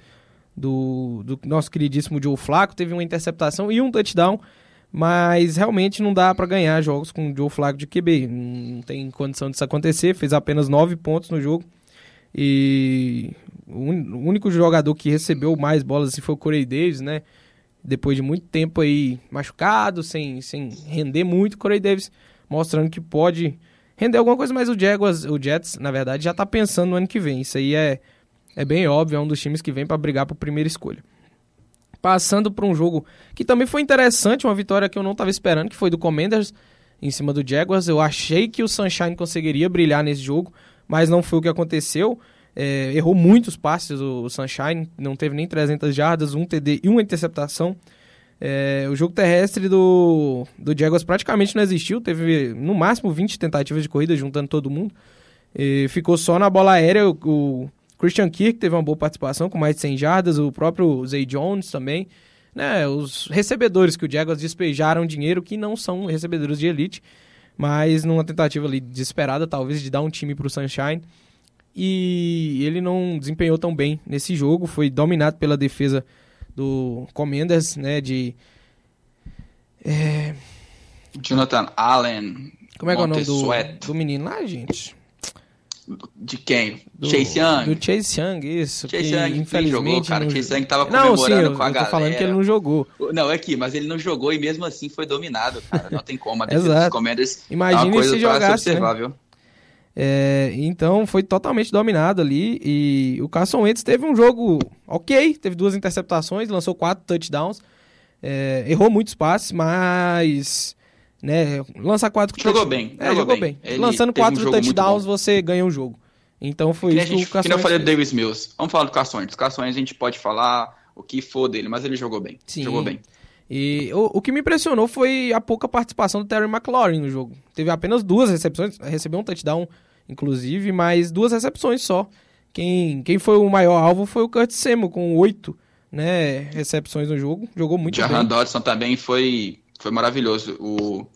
do, do nosso queridíssimo Joe Flaco, teve uma interceptação e um touchdown, mas realmente não dá para ganhar jogos com o Joe Flaco de QB, não tem condição disso acontecer, fez apenas 9 pontos no jogo, e o único jogador que recebeu mais bolas assim, foi o Corey Davis, né, depois de muito tempo aí machucado, sem, sem render muito, Corey Davis mostrando que pode render alguma coisa, mas o Jaguars, o Jets, na verdade, já está pensando no ano que vem, isso aí é é bem óbvio, é um dos times que vem para brigar por primeira escolha. Passando para um jogo que também foi interessante, uma vitória que eu não estava esperando, que foi do Commanders em cima do Jaguars. Eu achei que o Sunshine conseguiria brilhar nesse jogo, mas não foi o que aconteceu. É, errou muitos passes o, Sunshine, não teve nem 300 jardas, um TD e uma interceptação. É, o jogo terrestre do, do Jaguars praticamente não existiu, teve no máximo 20 tentativas de corrida, juntando todo mundo. E ficou só na bola aérea. O, o Christian Kirk teve uma boa participação com mais de 100 jardas, o próprio Zay Jones também. Né, os recebedores que o Jaguars despejaram dinheiro que não são recebedores de elite, mas numa tentativa ali desesperada, talvez, de dar um time para o Sunshine. E ele não desempenhou tão bem nesse jogo, foi dominado pela defesa do Commanders, né? De. É... Jonathan Allen. Como é que é o nome do, do menino lá, gente? De quem? Do, Chase Young? Do Chase Young, isso. Chase que, Young infelizmente jogou, cara. Não... Chase Young tava comemorando não, sim, eu, com a eu tô galera. falando que ele não jogou. Não, é aqui, mas ele não jogou e mesmo assim foi dominado, cara. Não tem como. A defesa dos Commanders Imagina é se jogasse, né? É, então foi totalmente dominado ali e o Carson Wentz teve um jogo ok, teve duas interceptações, lançou quatro touchdowns, é, errou muitos passes, mas né, lançar quatro jogou bem, é, jogou, bem. bem. Lançando quatro um touchdowns você ganha um jogo. Então foi que isso que, o Carson que eu falei do Davis Mills. Vamos falar do. Carson Wentz a gente pode falar o que for dele, mas ele jogou bem. Sim. Jogou bem. E o, o que me impressionou foi a pouca participação do Terry McLaurin no jogo. Teve apenas duas recepções, recebeu um touchdown, inclusive, mas duas recepções só. Quem, quem foi o maior alvo foi o Curtis Samuel, com oito né, recepções no jogo. Jogou muito Jahan bem. Jahan Dodson também foi, foi maravilhoso. O,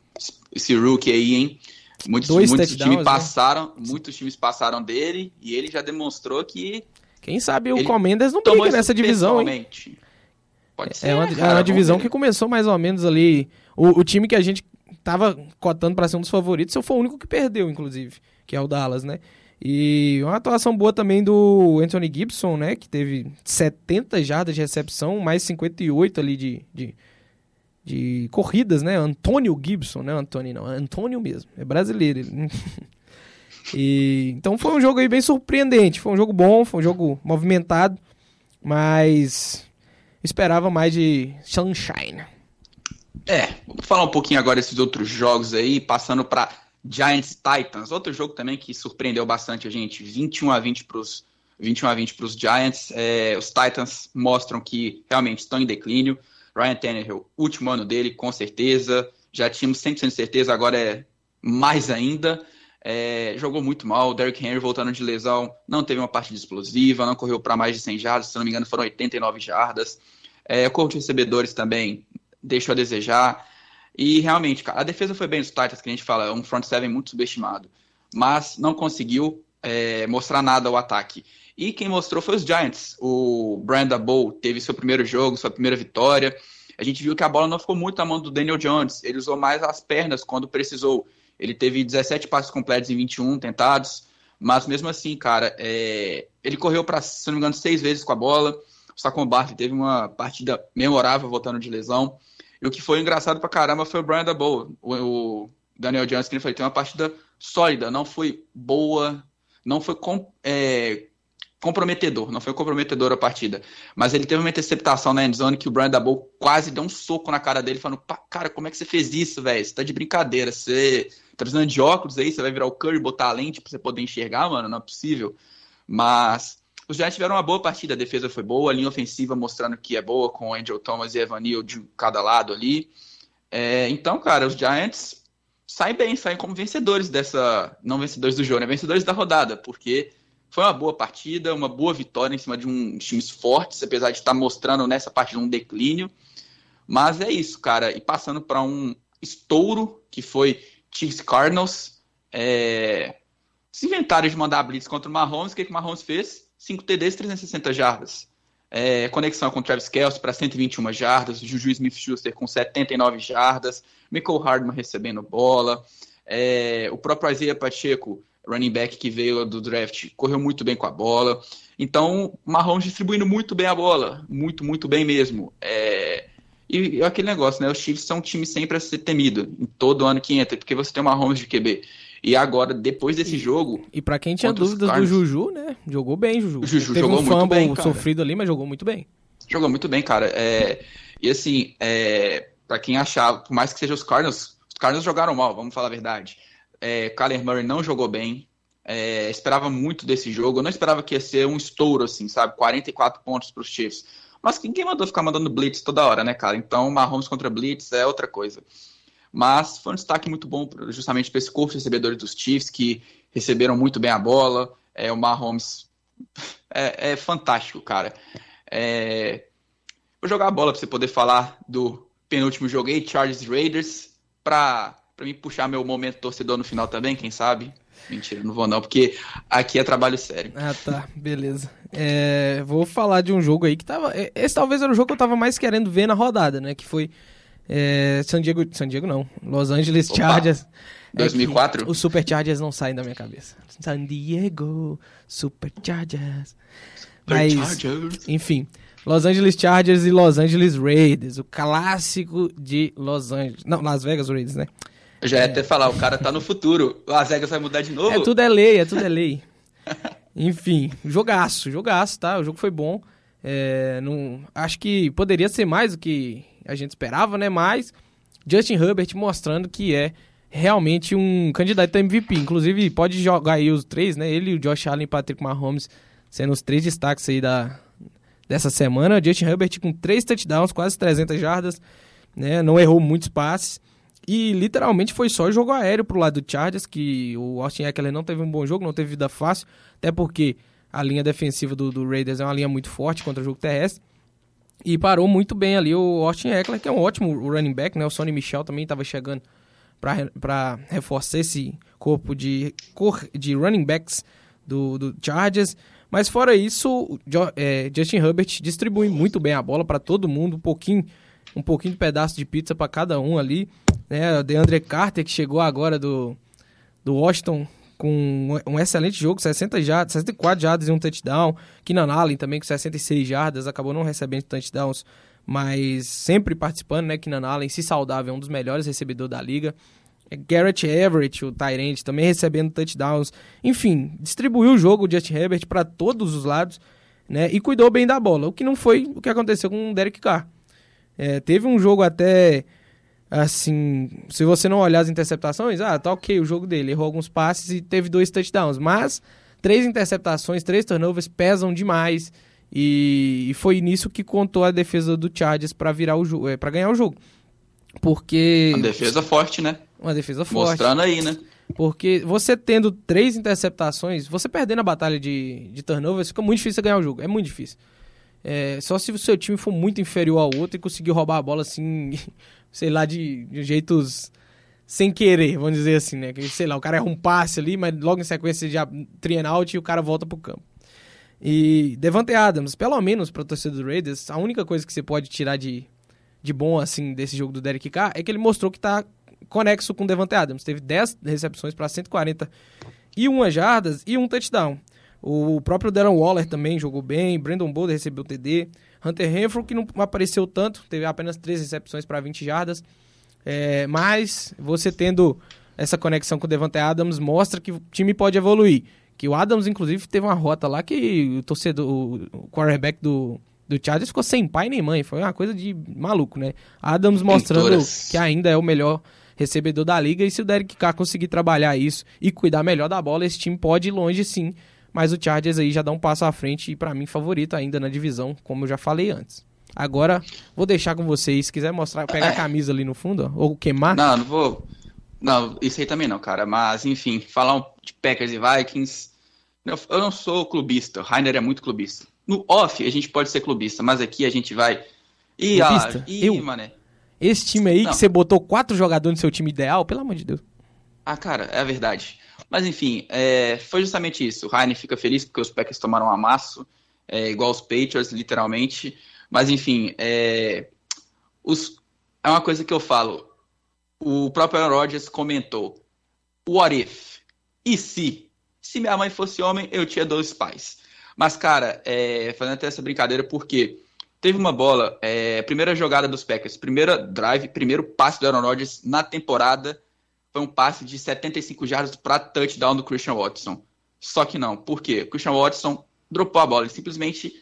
esse rookie aí, hein? Muitos, Dois muitos times né? passaram, muitos times passaram dele e ele já demonstrou que. Quem sabe o Comendas não briga nessa divisão, hein? Pode ser, é uma, cara, é uma divisão que começou mais ou menos ali. O, o time que a gente tava cotando para ser um dos favoritos, eu foi o único que perdeu, inclusive, que é o Dallas, né? E uma atuação boa também do Anthony Gibson, né? Que teve 70 jardas de recepção, mais 58 ali de, de, de corridas, né? Antônio Gibson, né? Antônio não, Antônio mesmo, é brasileiro. Ele. e, então foi um jogo aí bem surpreendente. Foi um jogo bom, foi um jogo movimentado, mas esperava mais de Sunshine. É, vou falar um pouquinho agora desses outros jogos aí, passando para Giants Titans, outro jogo também que surpreendeu bastante a gente, 21 a 20 para os 21 a 20 para os Giants. É, os Titans mostram que realmente estão em declínio. Ryan Tannehill, último ano dele, com certeza. Já tínhamos 100% de certeza, agora é mais ainda. É, jogou muito mal. Derrick Henry voltando de lesão, não teve uma partida explosiva, não correu para mais de 100 jardas, se não me engano foram 89 jardas. É, corpo de recebedores também deixou a desejar. E realmente, a defesa foi bem dos Titans, que a gente fala, é um front seven muito subestimado. Mas não conseguiu é, mostrar nada ao ataque. E quem mostrou foi os Giants. O Brandon Bow teve seu primeiro jogo, sua primeira vitória. A gente viu que a bola não ficou muito na mão do Daniel Jones. Ele usou mais as pernas quando precisou. Ele teve 17 passes completos em 21 tentados. Mas mesmo assim, cara, é... ele correu para, se não me engano, seis vezes com a bola. O Saquon Barkley teve uma partida memorável voltando de lesão. E o que foi engraçado pra caramba foi o Brian Bow, o, Daniel Jones, que ele foi, tem uma partida sólida, não foi boa, não foi com, é, comprometedor, não foi comprometedor a partida. Mas ele teve uma interceptação na endzone que o Brian Dabou quase deu um soco na cara dele, falando: Cara, como é que você fez isso, velho? Você tá de brincadeira. Você tá precisando de óculos aí, você vai virar o Curry, botar a lente pra você poder enxergar, mano? Não é possível. Mas os Giants tiveram uma boa partida, a defesa foi boa, a linha ofensiva mostrando que é boa, com o Angel Thomas e Evan Neal de cada lado ali. É, então, cara, os Giants saem bem, saem como vencedores dessa. Não vencedores do jogo, né? Vencedores da rodada, porque foi uma boa partida, uma boa vitória em cima de um times fortes, apesar de estar mostrando nessa partida um declínio. Mas é isso, cara. E passando para um estouro, que foi Chiefs Cardinals. É... Se inventaram de mandar blitz contra o Mahomes, o que, que o Mahomes fez? 5 TDs, 360 jardas. É, conexão com o Travis Kelce para 121 jardas, Juju Smith-Schuster com 79 jardas, Michael Hardman recebendo bola, é, o próprio Isaiah Pacheco running back que veio do draft, correu muito bem com a bola. Então, Mahomes distribuindo muito bem a bola, muito, muito bem mesmo. É... E aquele negócio, né? Os Chiefs são um time sempre a ser temido em todo ano que entra, porque você tem o Mahomes de QB. E agora, depois desse e, jogo. E para quem tinha dúvidas do Juju, né? Jogou bem, Juju. O Juju Teve jogou um muito bem. Cara. sofrido ali, mas jogou muito bem. Jogou muito bem, cara. É... E assim, é... para quem achava, por mais que sejam os Cardinals, os Cardinals jogaram mal, vamos falar a verdade. É, Kyler Murray não jogou bem. É, esperava muito desse jogo. Eu não esperava que ia ser um estouro, assim, sabe? 44 pontos para os Chiefs. Mas quem mandou ficar mandando blitz toda hora, né, cara? Então, Mahomes contra blitz é outra coisa. Mas foi um destaque muito bom justamente para esse corpo de recebedores dos Chiefs, que receberam muito bem a bola. É, o Mahomes é, é fantástico, cara. É... Vou jogar a bola para você poder falar do penúltimo jogo aí, Chargers Raiders, para para mim puxar meu momento torcedor no final também, quem sabe? Mentira, não vou não, porque aqui é trabalho sério. Ah, tá, beleza. É, vou falar de um jogo aí que tava. É, esse talvez era o jogo que eu tava mais querendo ver na rodada, né? Que foi é, San Diego. San Diego não. Los Angeles Opa, Chargers. 2004? É os Super Chargers não saem da minha cabeça. San Diego, Super Chargers. Mas, Chargers. enfim. Los Angeles Chargers e Los Angeles Raiders, o clássico de Los Angeles. Não, Las Vegas Raiders, né? Eu já ia até falar, o cara tá no futuro. Las Vegas vai mudar de novo? É tudo é lei, é tudo é lei. Enfim, jogaço, jogaço, tá? O jogo foi bom. É, não, acho que poderia ser mais do que a gente esperava, né? Mas Justin Herbert mostrando que é realmente um candidato a MVP. Inclusive, pode jogar aí os três, né? Ele, o Josh Allen e Patrick Mahomes sendo os três destaques aí da, dessa semana. Justin Herbert com três touchdowns, quase 300 jardas, né? Não errou muitos passes. E literalmente foi só jogo aéreo pro lado do Chargers, que o Austin Eckler não teve um bom jogo, não teve vida fácil, até porque a linha defensiva do, do Raiders é uma linha muito forte contra o jogo terrestre. E parou muito bem ali o Austin Eckler, que é um ótimo running back, né? O Sonny Michel também estava chegando para reforçar esse corpo de, de running backs do, do Chargers. Mas fora isso, é, Justin Herbert distribui muito bem a bola para todo mundo, um pouquinho, um pouquinho de pedaço de pizza para cada um ali. Né? DeAndre Carter, que chegou agora do, do Washington com um excelente jogo, 60 jardas, 64 jardas e um touchdown. Keenan Allen também com 66 jardas, acabou não recebendo touchdowns, mas sempre participando, né? Keenan Allen, se saudável, é um dos melhores recebedores da liga. Garrett Everett, o Tyrant, também recebendo touchdowns. Enfim, distribuiu o jogo, o Justin Herbert, para todos os lados, né? E cuidou bem da bola, o que não foi o que aconteceu com o Derek Carr. É, teve um jogo até assim, se você não olhar as interceptações, ah, tá ok o jogo dele, errou alguns passes e teve dois touchdowns, mas três interceptações, três turnovers pesam demais e, e foi nisso que contou a defesa do Chargers para virar o jogo, é, para ganhar o jogo. Porque uma defesa forte, né? Uma defesa forte. Mostrando aí, né? Porque você tendo três interceptações, você perdendo a batalha de, de turnovers, fica muito difícil ganhar o jogo. É muito difícil. É, só se o seu time for muito inferior ao outro e conseguir roubar a bola assim sei lá, de, de jeitos sem querer, vamos dizer assim, né? Que, sei lá, o cara erra um passe ali, mas logo em sequência já trien out e o cara volta pro campo. E Devante Adams, pelo menos para torcida do Raiders, a única coisa que você pode tirar de, de bom, assim, desse jogo do Derek Carr é que ele mostrou que tá conexo com o Devante Adams. Teve 10 recepções para 140 e uma jardas e um touchdown. O próprio Darren Waller também jogou bem, Brandon Bolder recebeu TD. Hunter Renfro, que não apareceu tanto, teve apenas três recepções para 20 jardas. É, mas você tendo essa conexão com o Devante Adams mostra que o time pode evoluir. Que o Adams, inclusive, teve uma rota lá que o torcedor, o quarterback do, do Chargers ficou sem pai nem mãe. Foi uma coisa de maluco, né? Adams mostrando que ainda é o melhor recebedor da liga. E se o Derek Carr conseguir trabalhar isso e cuidar melhor da bola, esse time pode ir longe sim mas o Chargers aí já dá um passo à frente e para mim favorito ainda na divisão, como eu já falei antes. Agora, vou deixar com vocês, se quiser mostrar, pegar a camisa ali no fundo, ó, ou queimar. Não, não vou. Não, isso aí também não, cara. Mas, enfim, falar um de Packers e Vikings. Eu não sou clubista, o Rainer é muito clubista. No off, a gente pode ser clubista, mas aqui a gente vai. Ih, clubista? Ah, ih, eu? mané. Esse time aí não. que você botou quatro jogadores no seu time ideal, pelo amor de Deus. Ah, cara, é a verdade. Mas enfim, é, foi justamente isso. O Heine fica feliz porque os Packers tomaram um amasso, é, igual os Patriots, literalmente. Mas enfim, é, os, é uma coisa que eu falo. O próprio Aaron Rodgers comentou: What if? E se? Se minha mãe fosse homem, eu tinha dois pais. Mas, cara, é, fazendo até essa brincadeira, porque teve uma bola, é, primeira jogada dos Packers, primeira drive, primeiro passe do Aaron Rodgers na temporada foi um passe de 75 jardas para touchdown do Christian Watson. Só que não. Por quê? O Christian Watson dropou a bola. Ele simplesmente.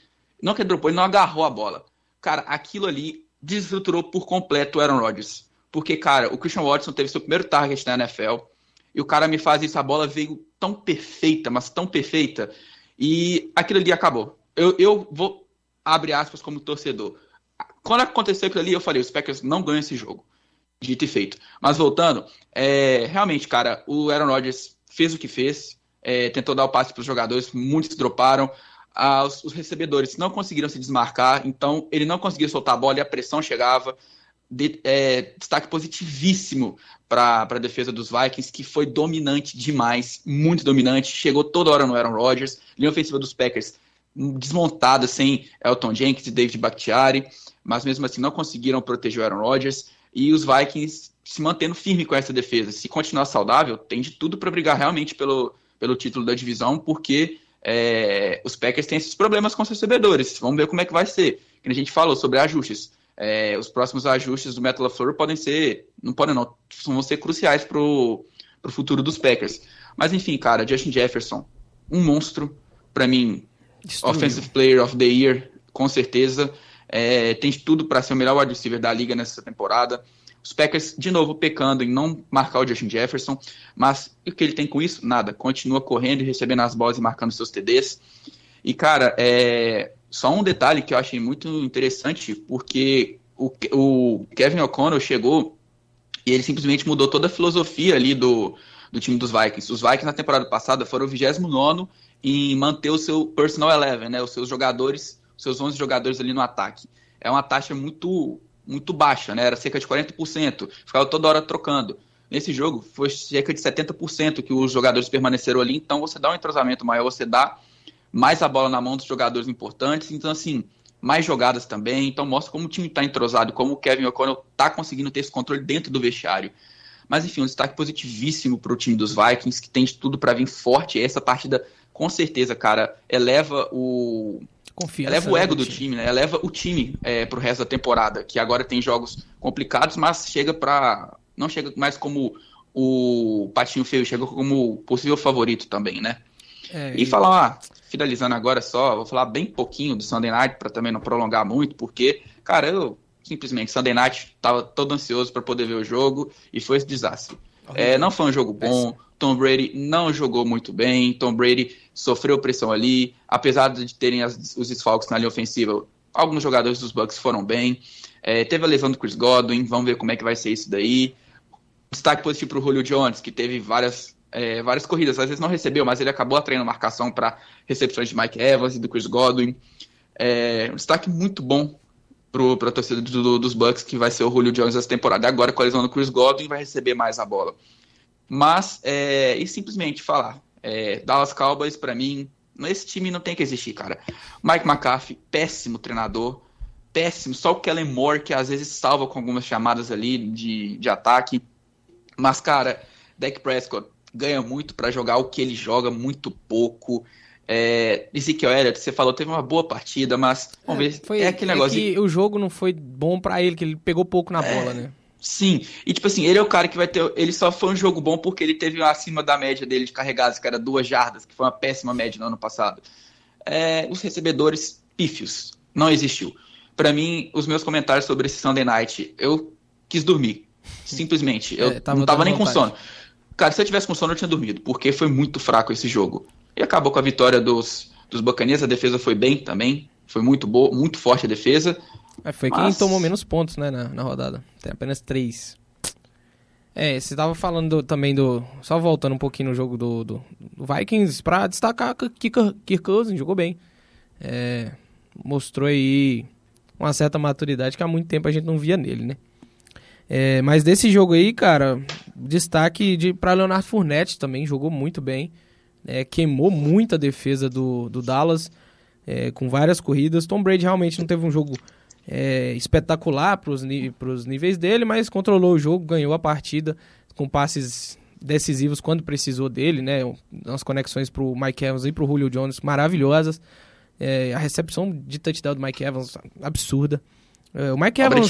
Não que ele dropou, ele não agarrou a bola. Cara, aquilo ali desestruturou por completo o Aaron Rodgers. Porque, cara, o Christian Watson teve seu primeiro target na NFL. E o cara me faz isso. A bola veio tão perfeita, mas tão perfeita. E aquilo ali acabou. Eu, eu vou, abre aspas, como torcedor. Quando aconteceu aquilo ali, eu falei: os Packers não ganham esse jogo. Dito e feito. Mas voltando, é, realmente, cara, o Aaron Rodgers fez o que fez, é, tentou dar o passe para os jogadores, muitos droparam, ah, os, os, recebedores não conseguiram se desmarcar, então ele não conseguia soltar a bola e a pressão chegava. de, é, destaque positivíssimo para a defesa dos Vikings, que foi dominante demais, muito dominante, chegou toda hora no Aaron Rodgers, linha ofensiva dos Packers desmontada sem Elton Jenkins e David Bakhtiari, mas mesmo assim não conseguiram proteger o Aaron Rodgers, e os Vikings se mantendo firme com essa defesa. Se continuar saudável, tem de tudo para brigar realmente pelo, pelo título da divisão, porque é, os Packers têm esses problemas com os recebedores. Vamos ver como é que vai ser. Que a gente falou sobre ajustes é, os próximos ajustes do Metal LaFleur podem ser, não podem não, vão ser cruciais para o futuro dos Packers. Mas enfim, cara, Justin Jefferson, um monstro, para mim, Destruiu. Offensive Player of the Year, com certeza. É, tem tudo para ser o melhor wide receiver da liga nessa temporada. Os Packers, de novo, pecando em não marcar o Justin Jefferson, mas o que ele tem com isso? Nada. Continua correndo e recebendo as bolas e marcando seus TDs. E, cara, é, só um detalhe que eu achei muito interessante, porque o, o Kevin O'Connell chegou e ele simplesmente mudou toda a filosofia ali do, do time dos Vikings. Os Vikings na temporada passada foram o 29 em manter o seu personal eleven, né, os seus jogadores, seus 11 jogadores ali no ataque. É uma taxa muito muito baixa, né? Era cerca de 40%, ficava toda hora trocando. Nesse jogo foi cerca de 70% que os jogadores permaneceram ali, então você dá um entrosamento maior, você dá mais a bola na mão dos jogadores importantes. Então, assim, mais jogadas também. Então, mostra como o time está entrosado, como o Kevin O'Connell está conseguindo ter esse controle dentro do vestiário. Mas, enfim, um destaque positivíssimo para o time dos Vikings, que tem de tudo para vir forte. Essa partida, com certeza, cara, eleva o. Confiança, eleva o ego do time. time, né? Eleva o time é, para o resto da temporada, que agora tem jogos complicados, mas chega para. Não chega mais como o patinho feio, chega como possível favorito também, né? É, e, e falar, finalizando agora só, vou falar bem pouquinho do Sunday Night para também não prolongar muito, porque, cara, eu simplesmente Sunday Night tava todo ansioso para poder ver o jogo e foi esse desastre. É, não foi um jogo bom. Tom Brady não jogou muito bem. Tom Brady sofreu pressão ali, apesar de terem as, os desfalques na linha ofensiva. Alguns jogadores dos Bucks foram bem. É, teve a lesão do Chris Godwin. Vamos ver como é que vai ser isso daí. Destaque positivo para o Julio Jones, que teve várias é, várias corridas. Às vezes não recebeu, mas ele acabou atraindo marcação para recepções de Mike Evans e do Chris Godwin. É, um destaque muito bom para a torcida do, dos Bucks, que vai ser o Julio Jones essa temporada. Agora, com a lesão do Chris Godwin, vai receber mais a bola. Mas, é, e simplesmente falar, é, Dallas Cowboys, para mim, esse time não tem que existir, cara. Mike McCarthy, péssimo treinador, péssimo. Só o Kellen Moore, que às vezes salva com algumas chamadas ali de, de ataque. Mas, cara, Dak Prescott, ganha muito para jogar o que ele joga, muito pouco. É, Ezekiel Elliott, você falou, teve uma boa partida, mas vamos é, ver. Foi, é aquele é negócio. que o jogo não foi bom para ele, que ele pegou pouco na é, bola, né? Sim, e tipo assim, ele é o cara que vai ter. Ele só foi um jogo bom porque ele teve acima da média dele de carregados, que era duas jardas, que foi uma péssima média no ano passado. É, os recebedores pífios, não existiu. Para mim, os meus comentários sobre esse Sunday Night, eu quis dormir. Simplesmente. Eu é, tava não tava nem vontade. com sono. Cara, se eu tivesse com sono, eu tinha dormido, porque foi muito fraco esse jogo. E acabou com a vitória dos, dos Bacanias, a defesa foi bem também, foi muito boa, muito forte a defesa. É, foi mas... quem tomou menos pontos, né, na, na rodada. Tem apenas três. É, você tava falando do, também do. Só voltando um pouquinho no jogo do, do, do Vikings, pra destacar que Kirk Cousins jogou bem. É, mostrou aí uma certa maturidade que há muito tempo a gente não via nele, né? É, mas desse jogo aí, cara, destaque de para Leonardo Fournette também jogou muito bem. É, queimou muito a defesa do, do Dallas é, com várias corridas. Tom Brady realmente não teve um jogo é, espetacular para os níveis dele, mas controlou o jogo, ganhou a partida com passes decisivos quando precisou dele, né? As conexões para o Mike Evans e para o Julio Jones maravilhosas. É, a recepção de touchdown do Mike Evans absurda. É, o Mike Evans.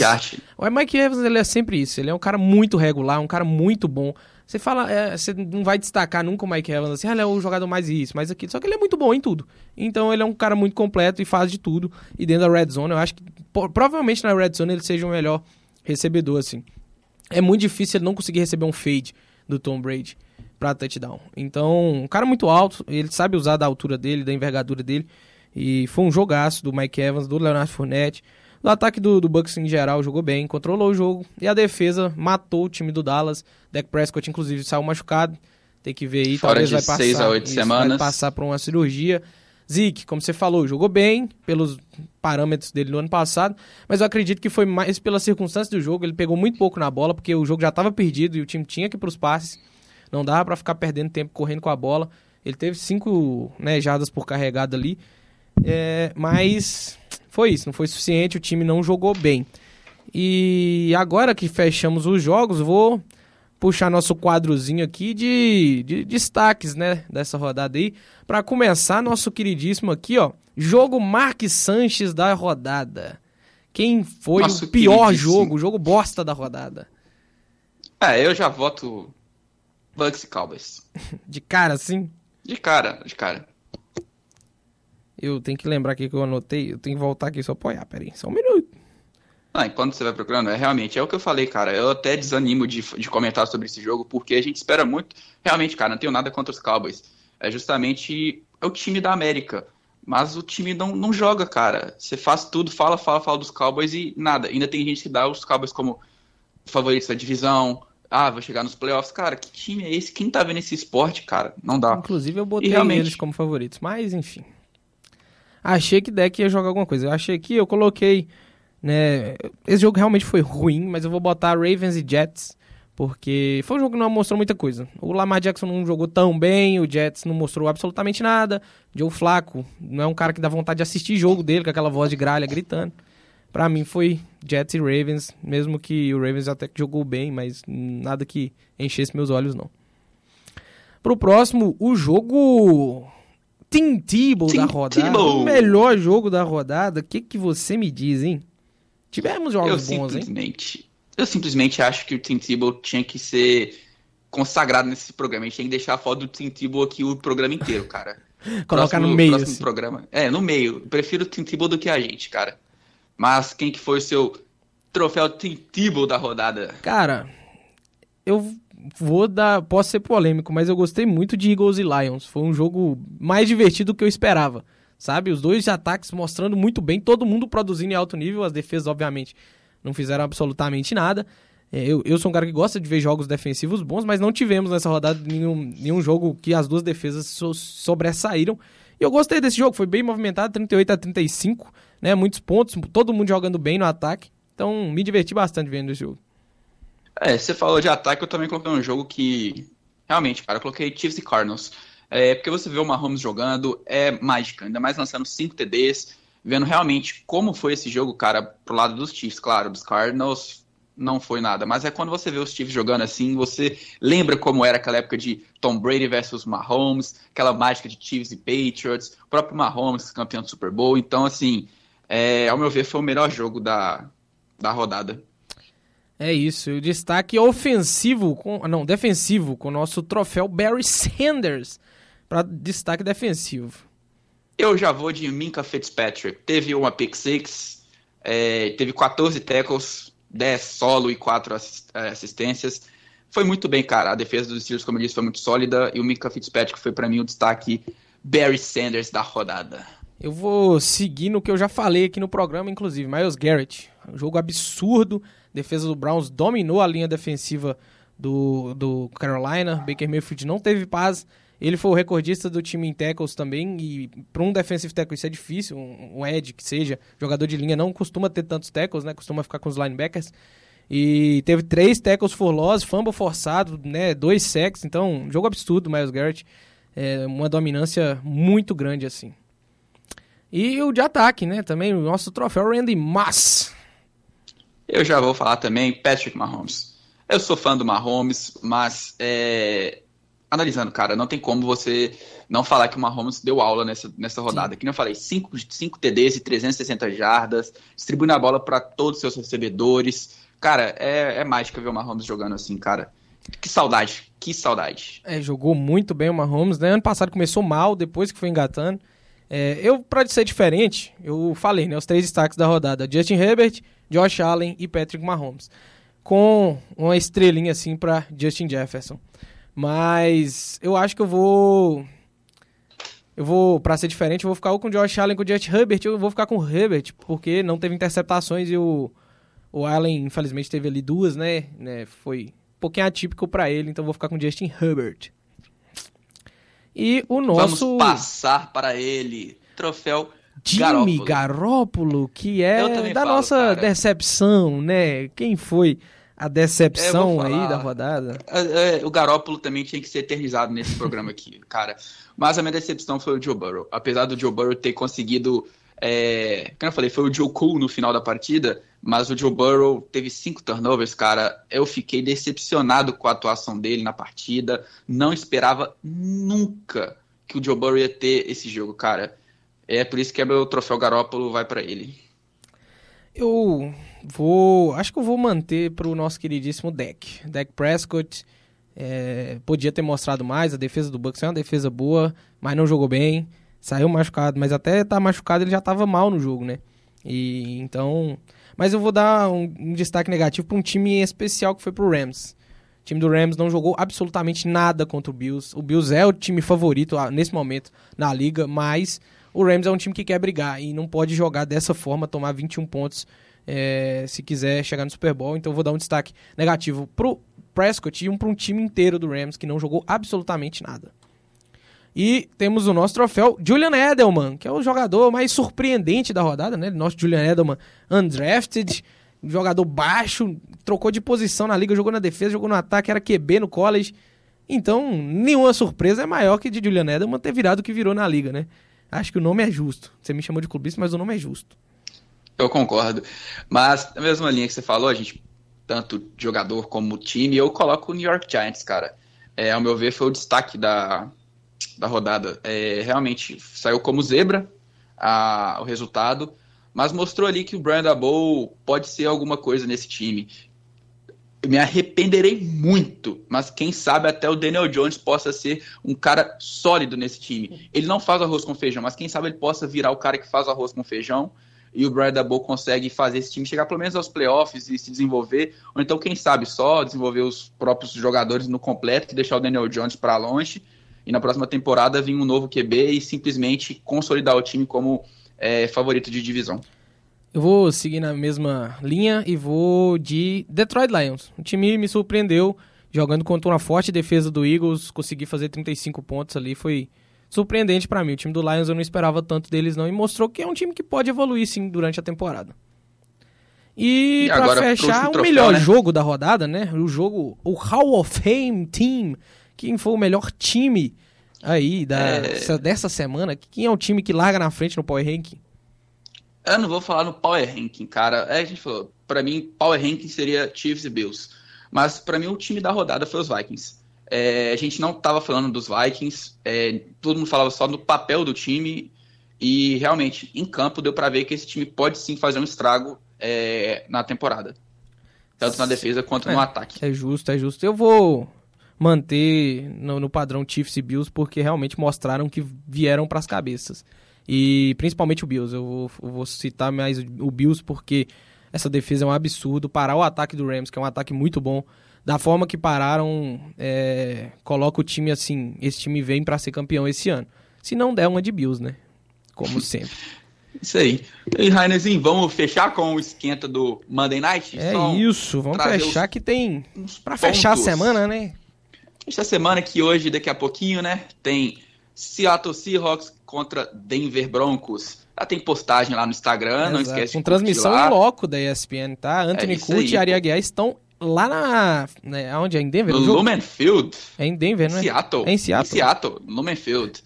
O Mike Evans ele é sempre isso. Ele é um cara muito regular, um cara muito bom. Você fala, é, você não vai destacar nunca o Mike Evans assim, ah, ele é o jogador mais isso, mais aquilo. Só que ele é muito bom em tudo. Então ele é um cara muito completo e faz de tudo. E dentro da red zone, eu acho que provavelmente na red zone ele seja o melhor recebedor, assim. É muito difícil ele não conseguir receber um fade do Tom Brady pra touchdown. Então, um cara muito alto, ele sabe usar da altura dele, da envergadura dele. E foi um jogaço do Mike Evans, do Leonardo Fournette. O ataque do, do Bucks em geral jogou bem, controlou o jogo. E a defesa matou o time do Dallas. Dak Prescott, inclusive, saiu machucado. Tem que ver aí, Fora talvez vai passar. 6 a 8 isso, semanas. Vai passar por uma cirurgia. Zeke, como você falou, jogou bem pelos parâmetros dele no ano passado, mas eu acredito que foi mais pela circunstância do jogo. Ele pegou muito pouco na bola, porque o jogo já estava perdido e o time tinha que ir para os passes. Não dava para ficar perdendo tempo correndo com a bola. Ele teve cinco né, jardas por carregada ali, é, mas foi isso, não foi suficiente. O time não jogou bem. E agora que fechamos os jogos, vou puxar nosso quadrozinho aqui de, de destaques, né, dessa rodada aí. Para começar, nosso queridíssimo aqui, ó, jogo Marques Sanches da rodada. Quem foi o pior jogo, o jogo bosta da rodada? É, eu já voto Bucks e Cowboys. de cara, sim? De cara, de cara. Eu tenho que lembrar aqui que eu anotei, eu tenho que voltar aqui só apoiar, peraí, só um minuto. Ah, enquanto você vai procurando, é realmente, é o que eu falei, cara. Eu até desanimo de, de comentar sobre esse jogo, porque a gente espera muito. Realmente, cara, não tenho nada contra os Cowboys. É justamente é o time da América. Mas o time não, não joga, cara. Você faz tudo, fala, fala, fala dos Cowboys e nada. Ainda tem gente que dá os Cowboys como favoritos da divisão. Ah, vai chegar nos playoffs. Cara, que time é esse? Quem tá vendo esse esporte, cara? Não dá. Inclusive, eu botei realmente... eles como favoritos. Mas, enfim. Achei que Deck ia jogar alguma coisa. Eu achei que eu coloquei né? Esse jogo realmente foi ruim, mas eu vou botar Ravens e Jets, porque foi um jogo que não mostrou muita coisa. O Lamar Jackson não jogou tão bem, o Jets não mostrou absolutamente nada. Joe Flaco não é um cara que dá vontade de assistir jogo dele com aquela voz de gralha gritando. Para mim foi Jets e Ravens, mesmo que o Ravens até que jogou bem, mas nada que enchesse meus olhos não. Pro próximo, o jogo Tim Tebow da rodada, o melhor jogo da rodada. O que que você me diz, hein? Tivemos jogos eu bons, simplesmente, hein? Eu simplesmente acho que o Tim Tebow tinha que ser consagrado nesse programa. A gente tem que deixar a foto do Tim Tebow aqui o programa inteiro, cara. Colocar no meio, próximo assim. programa. É, no meio. Eu prefiro o Tim Tebow do que a gente, cara. Mas quem que foi o seu troféu Tim Tebow da rodada? Cara, eu vou dar... Posso ser polêmico, mas eu gostei muito de Eagles e Lions. Foi um jogo mais divertido do que eu esperava sabe? Os dois ataques mostrando muito bem, todo mundo produzindo em alto nível, as defesas, obviamente, não fizeram absolutamente nada. É, eu, eu sou um cara que gosta de ver jogos defensivos bons, mas não tivemos nessa rodada nenhum, nenhum jogo que as duas defesas so, sobressaíram. E eu gostei desse jogo, foi bem movimentado, 38 a 35, né? Muitos pontos, todo mundo jogando bem no ataque. Então, me diverti bastante vendo esse jogo. É, você falou de ataque, eu também coloquei um jogo que. Realmente, cara, eu coloquei Chiefs e Cardinals. É, porque você vê o Mahomes jogando, é mágica, ainda mais lançando 5 TDs, vendo realmente como foi esse jogo, cara, pro lado dos Chiefs, claro, dos Cardinals não foi nada, mas é quando você vê os Chiefs jogando assim, você lembra como era aquela época de Tom Brady versus Mahomes, aquela mágica de Chiefs e Patriots, o próprio Mahomes campeão do Super Bowl, então assim, é, ao meu ver foi o melhor jogo da, da rodada. É isso, o destaque ofensivo, com, não, defensivo, com o nosso troféu Barry Sanders, para destaque defensivo. Eu já vou de Minka Fitzpatrick. Teve uma pick six, é, teve 14 tackles, 10 solo e 4 é, assistências. Foi muito bem, cara. A defesa dos Steelers, como eu disse, foi muito sólida. E o Minka Fitzpatrick foi para mim o destaque Barry Sanders da rodada. Eu vou seguir no que eu já falei aqui no programa, inclusive. Miles Garrett. Um jogo absurdo. Defesa do Browns dominou a linha defensiva do, do Carolina. Baker Mayfield não teve paz. Ele foi o recordista do time em tackles também, e para um defensive tackle isso é difícil, um, um edge que seja, jogador de linha não costuma ter tantos tackles, né? Costuma ficar com os linebackers. E teve três tackles for loss, fumble forçado, né? Dois sacks, então, jogo absurdo, Miles Garrett. É uma dominância muito grande, assim. E o de ataque, né? Também o nosso troféu Randy Moss. Eu já vou falar também Patrick Mahomes. Eu sou fã do Mahomes, mas é, analisando, cara, não tem como você não falar que o Mahomes deu aula nessa, nessa rodada. Sim. Que eu falei, 5 TDs e 360 jardas, distribuindo a bola para todos os seus recebedores. Cara, é, é mágica ver o Mahomes jogando assim, cara. Que saudade, que saudade. É, jogou muito bem o Mahomes, né? Ano passado começou mal, depois que foi engatando. É, eu, pra ser diferente, eu falei, né? Os três destaques da rodada: Justin Herbert, Josh Allen e Patrick Mahomes. Com uma estrelinha assim para Justin Jefferson. Mas eu acho que eu vou. Eu vou, pra ser diferente, eu vou ficar ou com o Josh Allen com o Jet Herbert, eu vou ficar com o Herbert, porque não teve interceptações e o, o Allen, infelizmente, teve ali duas, né? né foi um pouquinho atípico para ele, então eu vou ficar com o Justin Herbert. E o nosso. Vamos passar para ele. Troféu Jimmy Garoppolo, que é da falo, nossa cara. decepção, né? Quem foi a decepção é, aí da rodada? É, é, o Garoppolo também tinha que ser eternizado nesse programa aqui, cara. Mas a minha decepção foi o Joe Burrow. Apesar do Joe Burrow ter conseguido. É, como eu falei, foi o Joe Cool no final da partida, mas o Joe Burrow teve cinco turnovers, cara. Eu fiquei decepcionado com a atuação dele na partida. Não esperava nunca que o Joe Burrow ia ter esse jogo, cara. É por isso que é meu troféu Garópolo vai para ele. Eu vou. Acho que eu vou manter pro nosso queridíssimo Deck. Deck Prescott. É, podia ter mostrado mais. A defesa do Bucks é uma defesa boa, mas não jogou bem. Saiu machucado, mas até tá machucado ele já tava mal no jogo, né? E então. Mas eu vou dar um, um destaque negativo para um time especial que foi pro Rams. O time do Rams não jogou absolutamente nada contra o Bills. O Bills é o time favorito ah, nesse momento na liga, mas o Rams é um time que quer brigar e não pode jogar dessa forma, tomar 21 pontos é, se quiser chegar no Super Bowl. Então vou dar um destaque negativo pro Prescott e um para um time inteiro do Rams que não jogou absolutamente nada. E temos o nosso troféu Julian Edelman, que é o jogador mais surpreendente da rodada, né? Nosso Julian Edelman, undrafted, jogador baixo, trocou de posição na liga, jogou na defesa, jogou no ataque, era QB no college. Então, nenhuma surpresa é maior que de Julian Edelman ter virado o que virou na liga, né? Acho que o nome é justo. Você me chamou de clubista, mas o nome é justo. Eu concordo. Mas, na mesma linha que você falou, a gente, tanto jogador como time, eu coloco o New York Giants, cara. É, ao meu ver, foi o destaque da, da rodada. É, realmente saiu como zebra a, o resultado, mas mostrou ali que o Brian Dabow pode ser alguma coisa nesse time. Eu me arrependerei muito, mas quem sabe até o Daniel Jones possa ser um cara sólido nesse time. Ele não faz arroz com feijão, mas quem sabe ele possa virar o cara que faz arroz com feijão e o Brian Dabow consegue fazer esse time chegar pelo menos aos playoffs e se desenvolver, ou então quem sabe só desenvolver os próprios jogadores no completo e deixar o Daniel Jones para longe e na próxima temporada vir um novo QB e simplesmente consolidar o time como é, favorito de divisão. Eu vou seguir na mesma linha e vou de Detroit Lions. O time me surpreendeu jogando contra uma forte defesa do Eagles, conseguir fazer 35 pontos ali foi surpreendente para mim. O time do Lions eu não esperava tanto deles não e mostrou que é um time que pode evoluir sim durante a temporada. E, e para fechar, o troféu, melhor né? jogo da rodada, né? O jogo, o Hall of Fame Team quem foi o melhor time aí da, é... dessa semana? Quem é o time que larga na frente no Power Ranking? Eu não vou falar no Power Ranking, cara. É, a gente falou, pra mim, Power Ranking seria Chiefs e Bills. Mas para mim, o time da rodada foi os Vikings. É, a gente não estava falando dos Vikings, é, todo mundo falava só do papel do time. E realmente, em campo, deu para ver que esse time pode sim fazer um estrago é, na temporada. Tanto na defesa quanto no é, ataque. É justo, é justo. Eu vou manter no, no padrão Chiefs e Bills, porque realmente mostraram que vieram para as cabeças. E principalmente o Bills. Eu vou, eu vou, citar mais o Bills porque essa defesa é um absurdo. Parar o ataque do Rams, que é um ataque muito bom. Da forma que pararam, é, coloca o time assim. Esse time vem para ser campeão esse ano. Se não der, uma de Bills, né? Como sempre. Isso aí. E Rainerzinho, vamos fechar com o esquenta do Monday Night? É Só isso, vamos fechar os... que tem. Para fechar a semana, né? Esta semana que hoje, daqui a pouquinho, né, tem Seattle Seahawks contra Denver Broncos. Já tem postagem lá no Instagram, Exato. não esquece Com transmissão em loco da ESPN, tá? Anthony é Curti e Ari Aguiar estão lá na... Né, onde? É em Denver? No Lumen Field. É em Denver, né? Seattle. É em Seattle. Em Seattle, Lumen Field.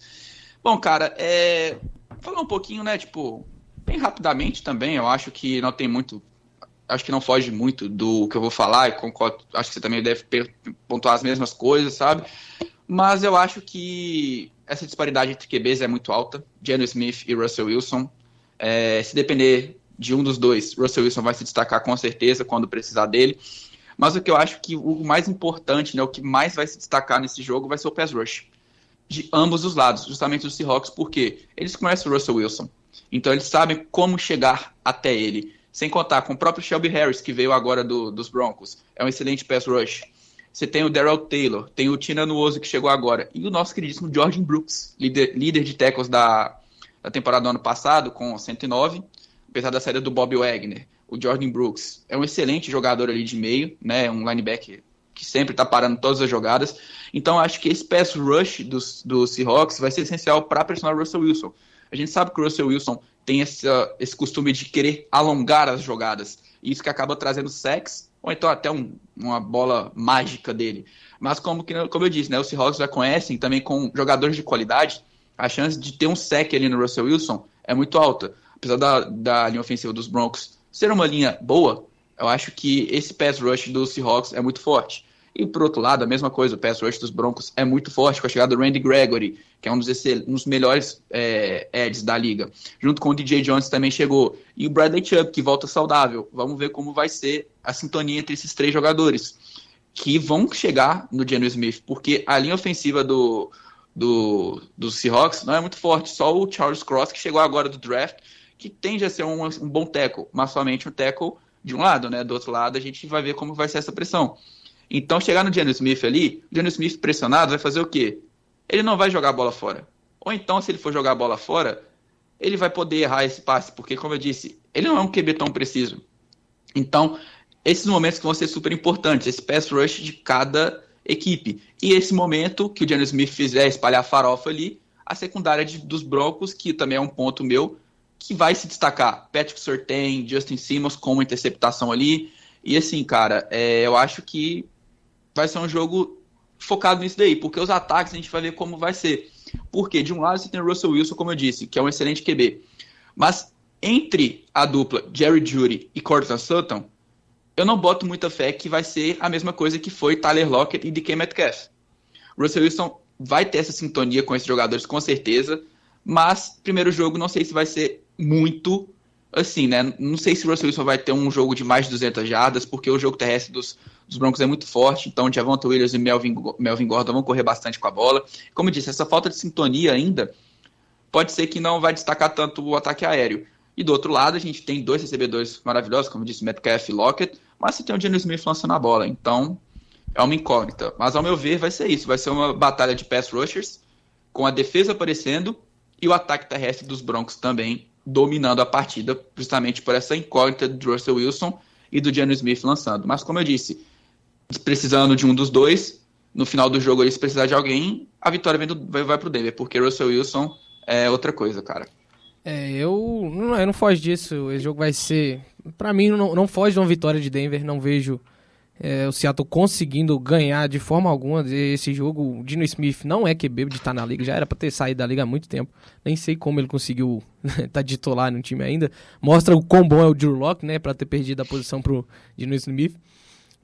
Bom, cara, é... Falar um pouquinho, né, tipo, bem rapidamente também, eu acho que não tem muito acho que não foge muito do que eu vou falar, e concordo, acho que você também deve pontuar as mesmas coisas, sabe? Mas eu acho que essa disparidade entre QBs é muito alta. Geno Smith e Russell Wilson. É, se depender de um dos dois, Russell Wilson vai se destacar com certeza quando precisar dele. Mas o que eu acho que o mais importante, né, o que mais vai se destacar nesse jogo vai ser o pass rush. De ambos os lados, justamente dos Seahawks, porque eles conhecem o Russell Wilson. Então eles sabem como chegar até ele. Sem contar com o próprio Shelby Harris, que veio agora do, dos Broncos. É um excelente pass rush. Você tem o Daryl Taylor, tem o Tina Nuoso, que chegou agora. E o nosso queridíssimo Jordan Brooks, líder, líder de tackles da, da temporada do ano passado, com 109. Apesar da saída do Bob Wagner. O Jordan Brooks é um excelente jogador ali de meio, né? Um linebacker que sempre está parando todas as jogadas. Então acho que esse pass rush dos, do Seahawks vai ser essencial para pressionar o Russell Wilson. A gente sabe que o Russell Wilson tem esse, esse costume de querer alongar as jogadas. Isso que acaba trazendo sacks, ou então até um, uma bola mágica dele. Mas como, que, como eu disse, né, os Seahawks já conhecem também com jogadores de qualidade, a chance de ter um sec ali no Russell Wilson é muito alta. Apesar da, da linha ofensiva dos Broncos ser uma linha boa, eu acho que esse pass rush dos Seahawks é muito forte. E por outro lado, a mesma coisa, o pass rush dos Broncos é muito forte com a chegada do Randy Gregory, que é um dos, um dos melhores é, Eds da liga. Junto com o DJ Jones também chegou. E o Bradley Chubb, que volta saudável. Vamos ver como vai ser a sintonia entre esses três jogadores. Que vão chegar no Geno Smith, porque a linha ofensiva do, do, do Seahawks não é muito forte. Só o Charles Cross, que chegou agora do draft, que tende a ser um, um bom tackle, mas somente um tackle de um lado, né? Do outro lado, a gente vai ver como vai ser essa pressão. Então, chegar no Geno Smith ali, o Geno Smith pressionado vai fazer o quê? Ele não vai jogar a bola fora. Ou então, se ele for jogar a bola fora, ele vai poder errar esse passe, porque, como eu disse, ele não é um QB tão preciso. Então, esses momentos vão ser super importantes, esse pass rush de cada equipe. E esse momento que o Geno Smith fizer espalhar farofa ali, a secundária de, dos Broncos, que também é um ponto meu, que vai se destacar. Patrick Surtain, Justin Simmons com uma interceptação ali. E assim, cara, é, eu acho que vai ser um jogo focado nisso daí, porque os ataques a gente vai ver como vai ser. Porque de um lado você tem o Russell Wilson, como eu disse, que é um excelente QB. Mas entre a dupla Jerry Judy e Cortland Sutton, eu não boto muita fé que vai ser a mesma coisa que foi Tyler Lockett e DK Metcalf. Russell Wilson vai ter essa sintonia com esses jogadores com certeza, mas primeiro jogo não sei se vai ser muito assim, né? Não sei se o Russell Wilson vai ter um jogo de mais de 200 jardas, porque o jogo terrestre dos, dos Broncos é muito forte, então Javonta Williams e Melvin, Melvin Gordon vão correr bastante com a bola. Como eu disse, essa falta de sintonia ainda pode ser que não vai destacar tanto o ataque aéreo. E do outro lado, a gente tem dois recebedores maravilhosos, como eu disse, Metcalf e Lockett, mas você tem o Geno Smith lançando a bola, então é uma incógnita. Mas ao meu ver, vai ser isso, vai ser uma batalha de pass rushers, com a defesa aparecendo e o ataque terrestre dos Broncos também dominando a partida, justamente por essa incógnita do Russell Wilson e do Geno Smith lançando. Mas como eu disse, precisando de um dos dois, no final do jogo, se precisar de alguém, a vitória vem do, vai, vai pro Denver, porque Russell Wilson é outra coisa, cara. É, eu não, eu não foge disso. Esse jogo vai ser. para mim, não, não foge de uma vitória de Denver. Não vejo é, o Seattle conseguindo ganhar de forma alguma esse jogo. O Dino Smith não é QB de estar tá na liga, já era para ter saído da liga há muito tempo. Nem sei como ele conseguiu estar tá titular no time ainda. Mostra o quão bom é o Drew Locke, né, para ter perdido a posição pro Dino Smith.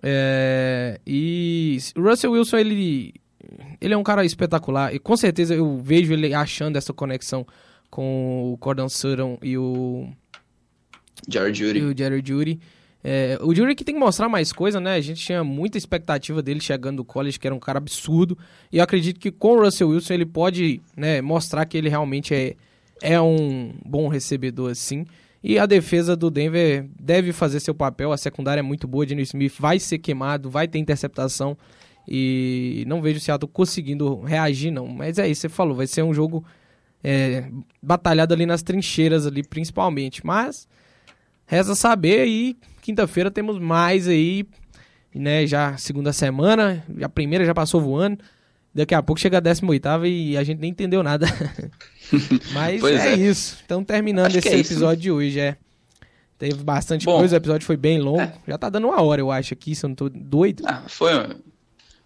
É, e o Russell Wilson, ele, ele é um cara espetacular e com certeza eu vejo ele achando essa conexão com o Cordon Sutton e o Jared Judy. E o Jared Judy. É, o que tem que mostrar mais coisa, né? A gente tinha muita expectativa dele chegando do college, que era um cara absurdo. E eu acredito que com o Russell Wilson ele pode né, mostrar que ele realmente é, é um bom recebedor, assim. E a defesa do Denver deve fazer seu papel. A secundária é muito boa. Dino Smith vai ser queimado, vai ter interceptação. E não vejo o Seattle conseguindo reagir, não. Mas é isso, você falou. Vai ser um jogo é, batalhado ali nas trincheiras, ali principalmente. Mas resta saber e quinta-feira temos mais aí, né? Já segunda semana, a primeira já passou voando. Daqui a pouco chega a 18 e a gente nem entendeu nada. Mas é, é, isso. Então, terminando Acho esse é episódio isso. de hoje, é. Teve bastante Bom, coisa, o episódio foi bem longo. É. Já tá dando uma hora, eu acho, aqui, se eu não tô doido. Ah, foi um,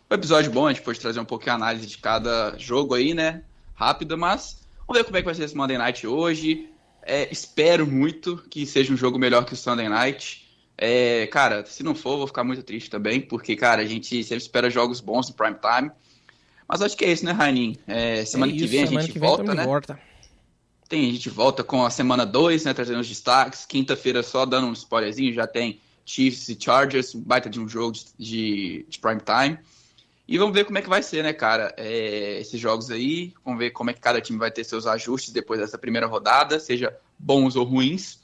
um episódio bom, a gente pôde trazer um pouquinho a análise de cada jogo aí, né? Rápida, mas vamos ver como é que vai ser esse Monday Night hoje. É, espero muito que seja um jogo melhor que o Sunday Night. É, cara, se não for, vou ficar muito triste também, porque, cara, a gente sempre espera jogos bons no prime time. Mas acho que é isso, né, Rainin? É, semana é isso, que vem a gente volta, né? Volta. Tem, a gente volta com a semana 2, né, trazendo os destaques. Quinta-feira, só dando um spoilerzinho, já tem Chiefs e Chargers, baita de um jogo de, de, de prime time. E vamos ver como é que vai ser, né, cara? É, esses jogos aí, vamos ver como é que cada time vai ter seus ajustes depois dessa primeira rodada, seja bons ou ruins.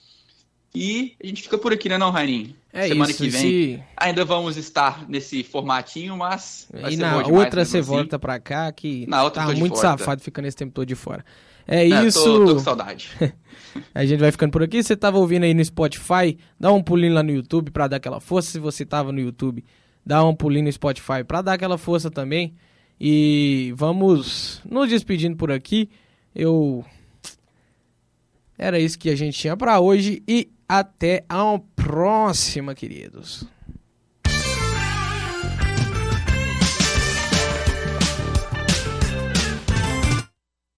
E a gente fica por aqui, né, não, Raininho? É Semana isso, que vem se... ainda vamos estar nesse formatinho, mas. e na outra você assim. volta pra cá, que na outra tá muito volta. safado ficando esse tempo todo de fora. É, é isso. Tô, tô com saudade. a gente vai ficando por aqui. Você tava ouvindo aí no Spotify, dá um pulinho lá no YouTube pra dar aquela força. Se você tava no YouTube, dá um pulinho no Spotify para dar aquela força também. E vamos nos despedindo por aqui. Eu era isso que a gente tinha para hoje e até a próxima, queridos.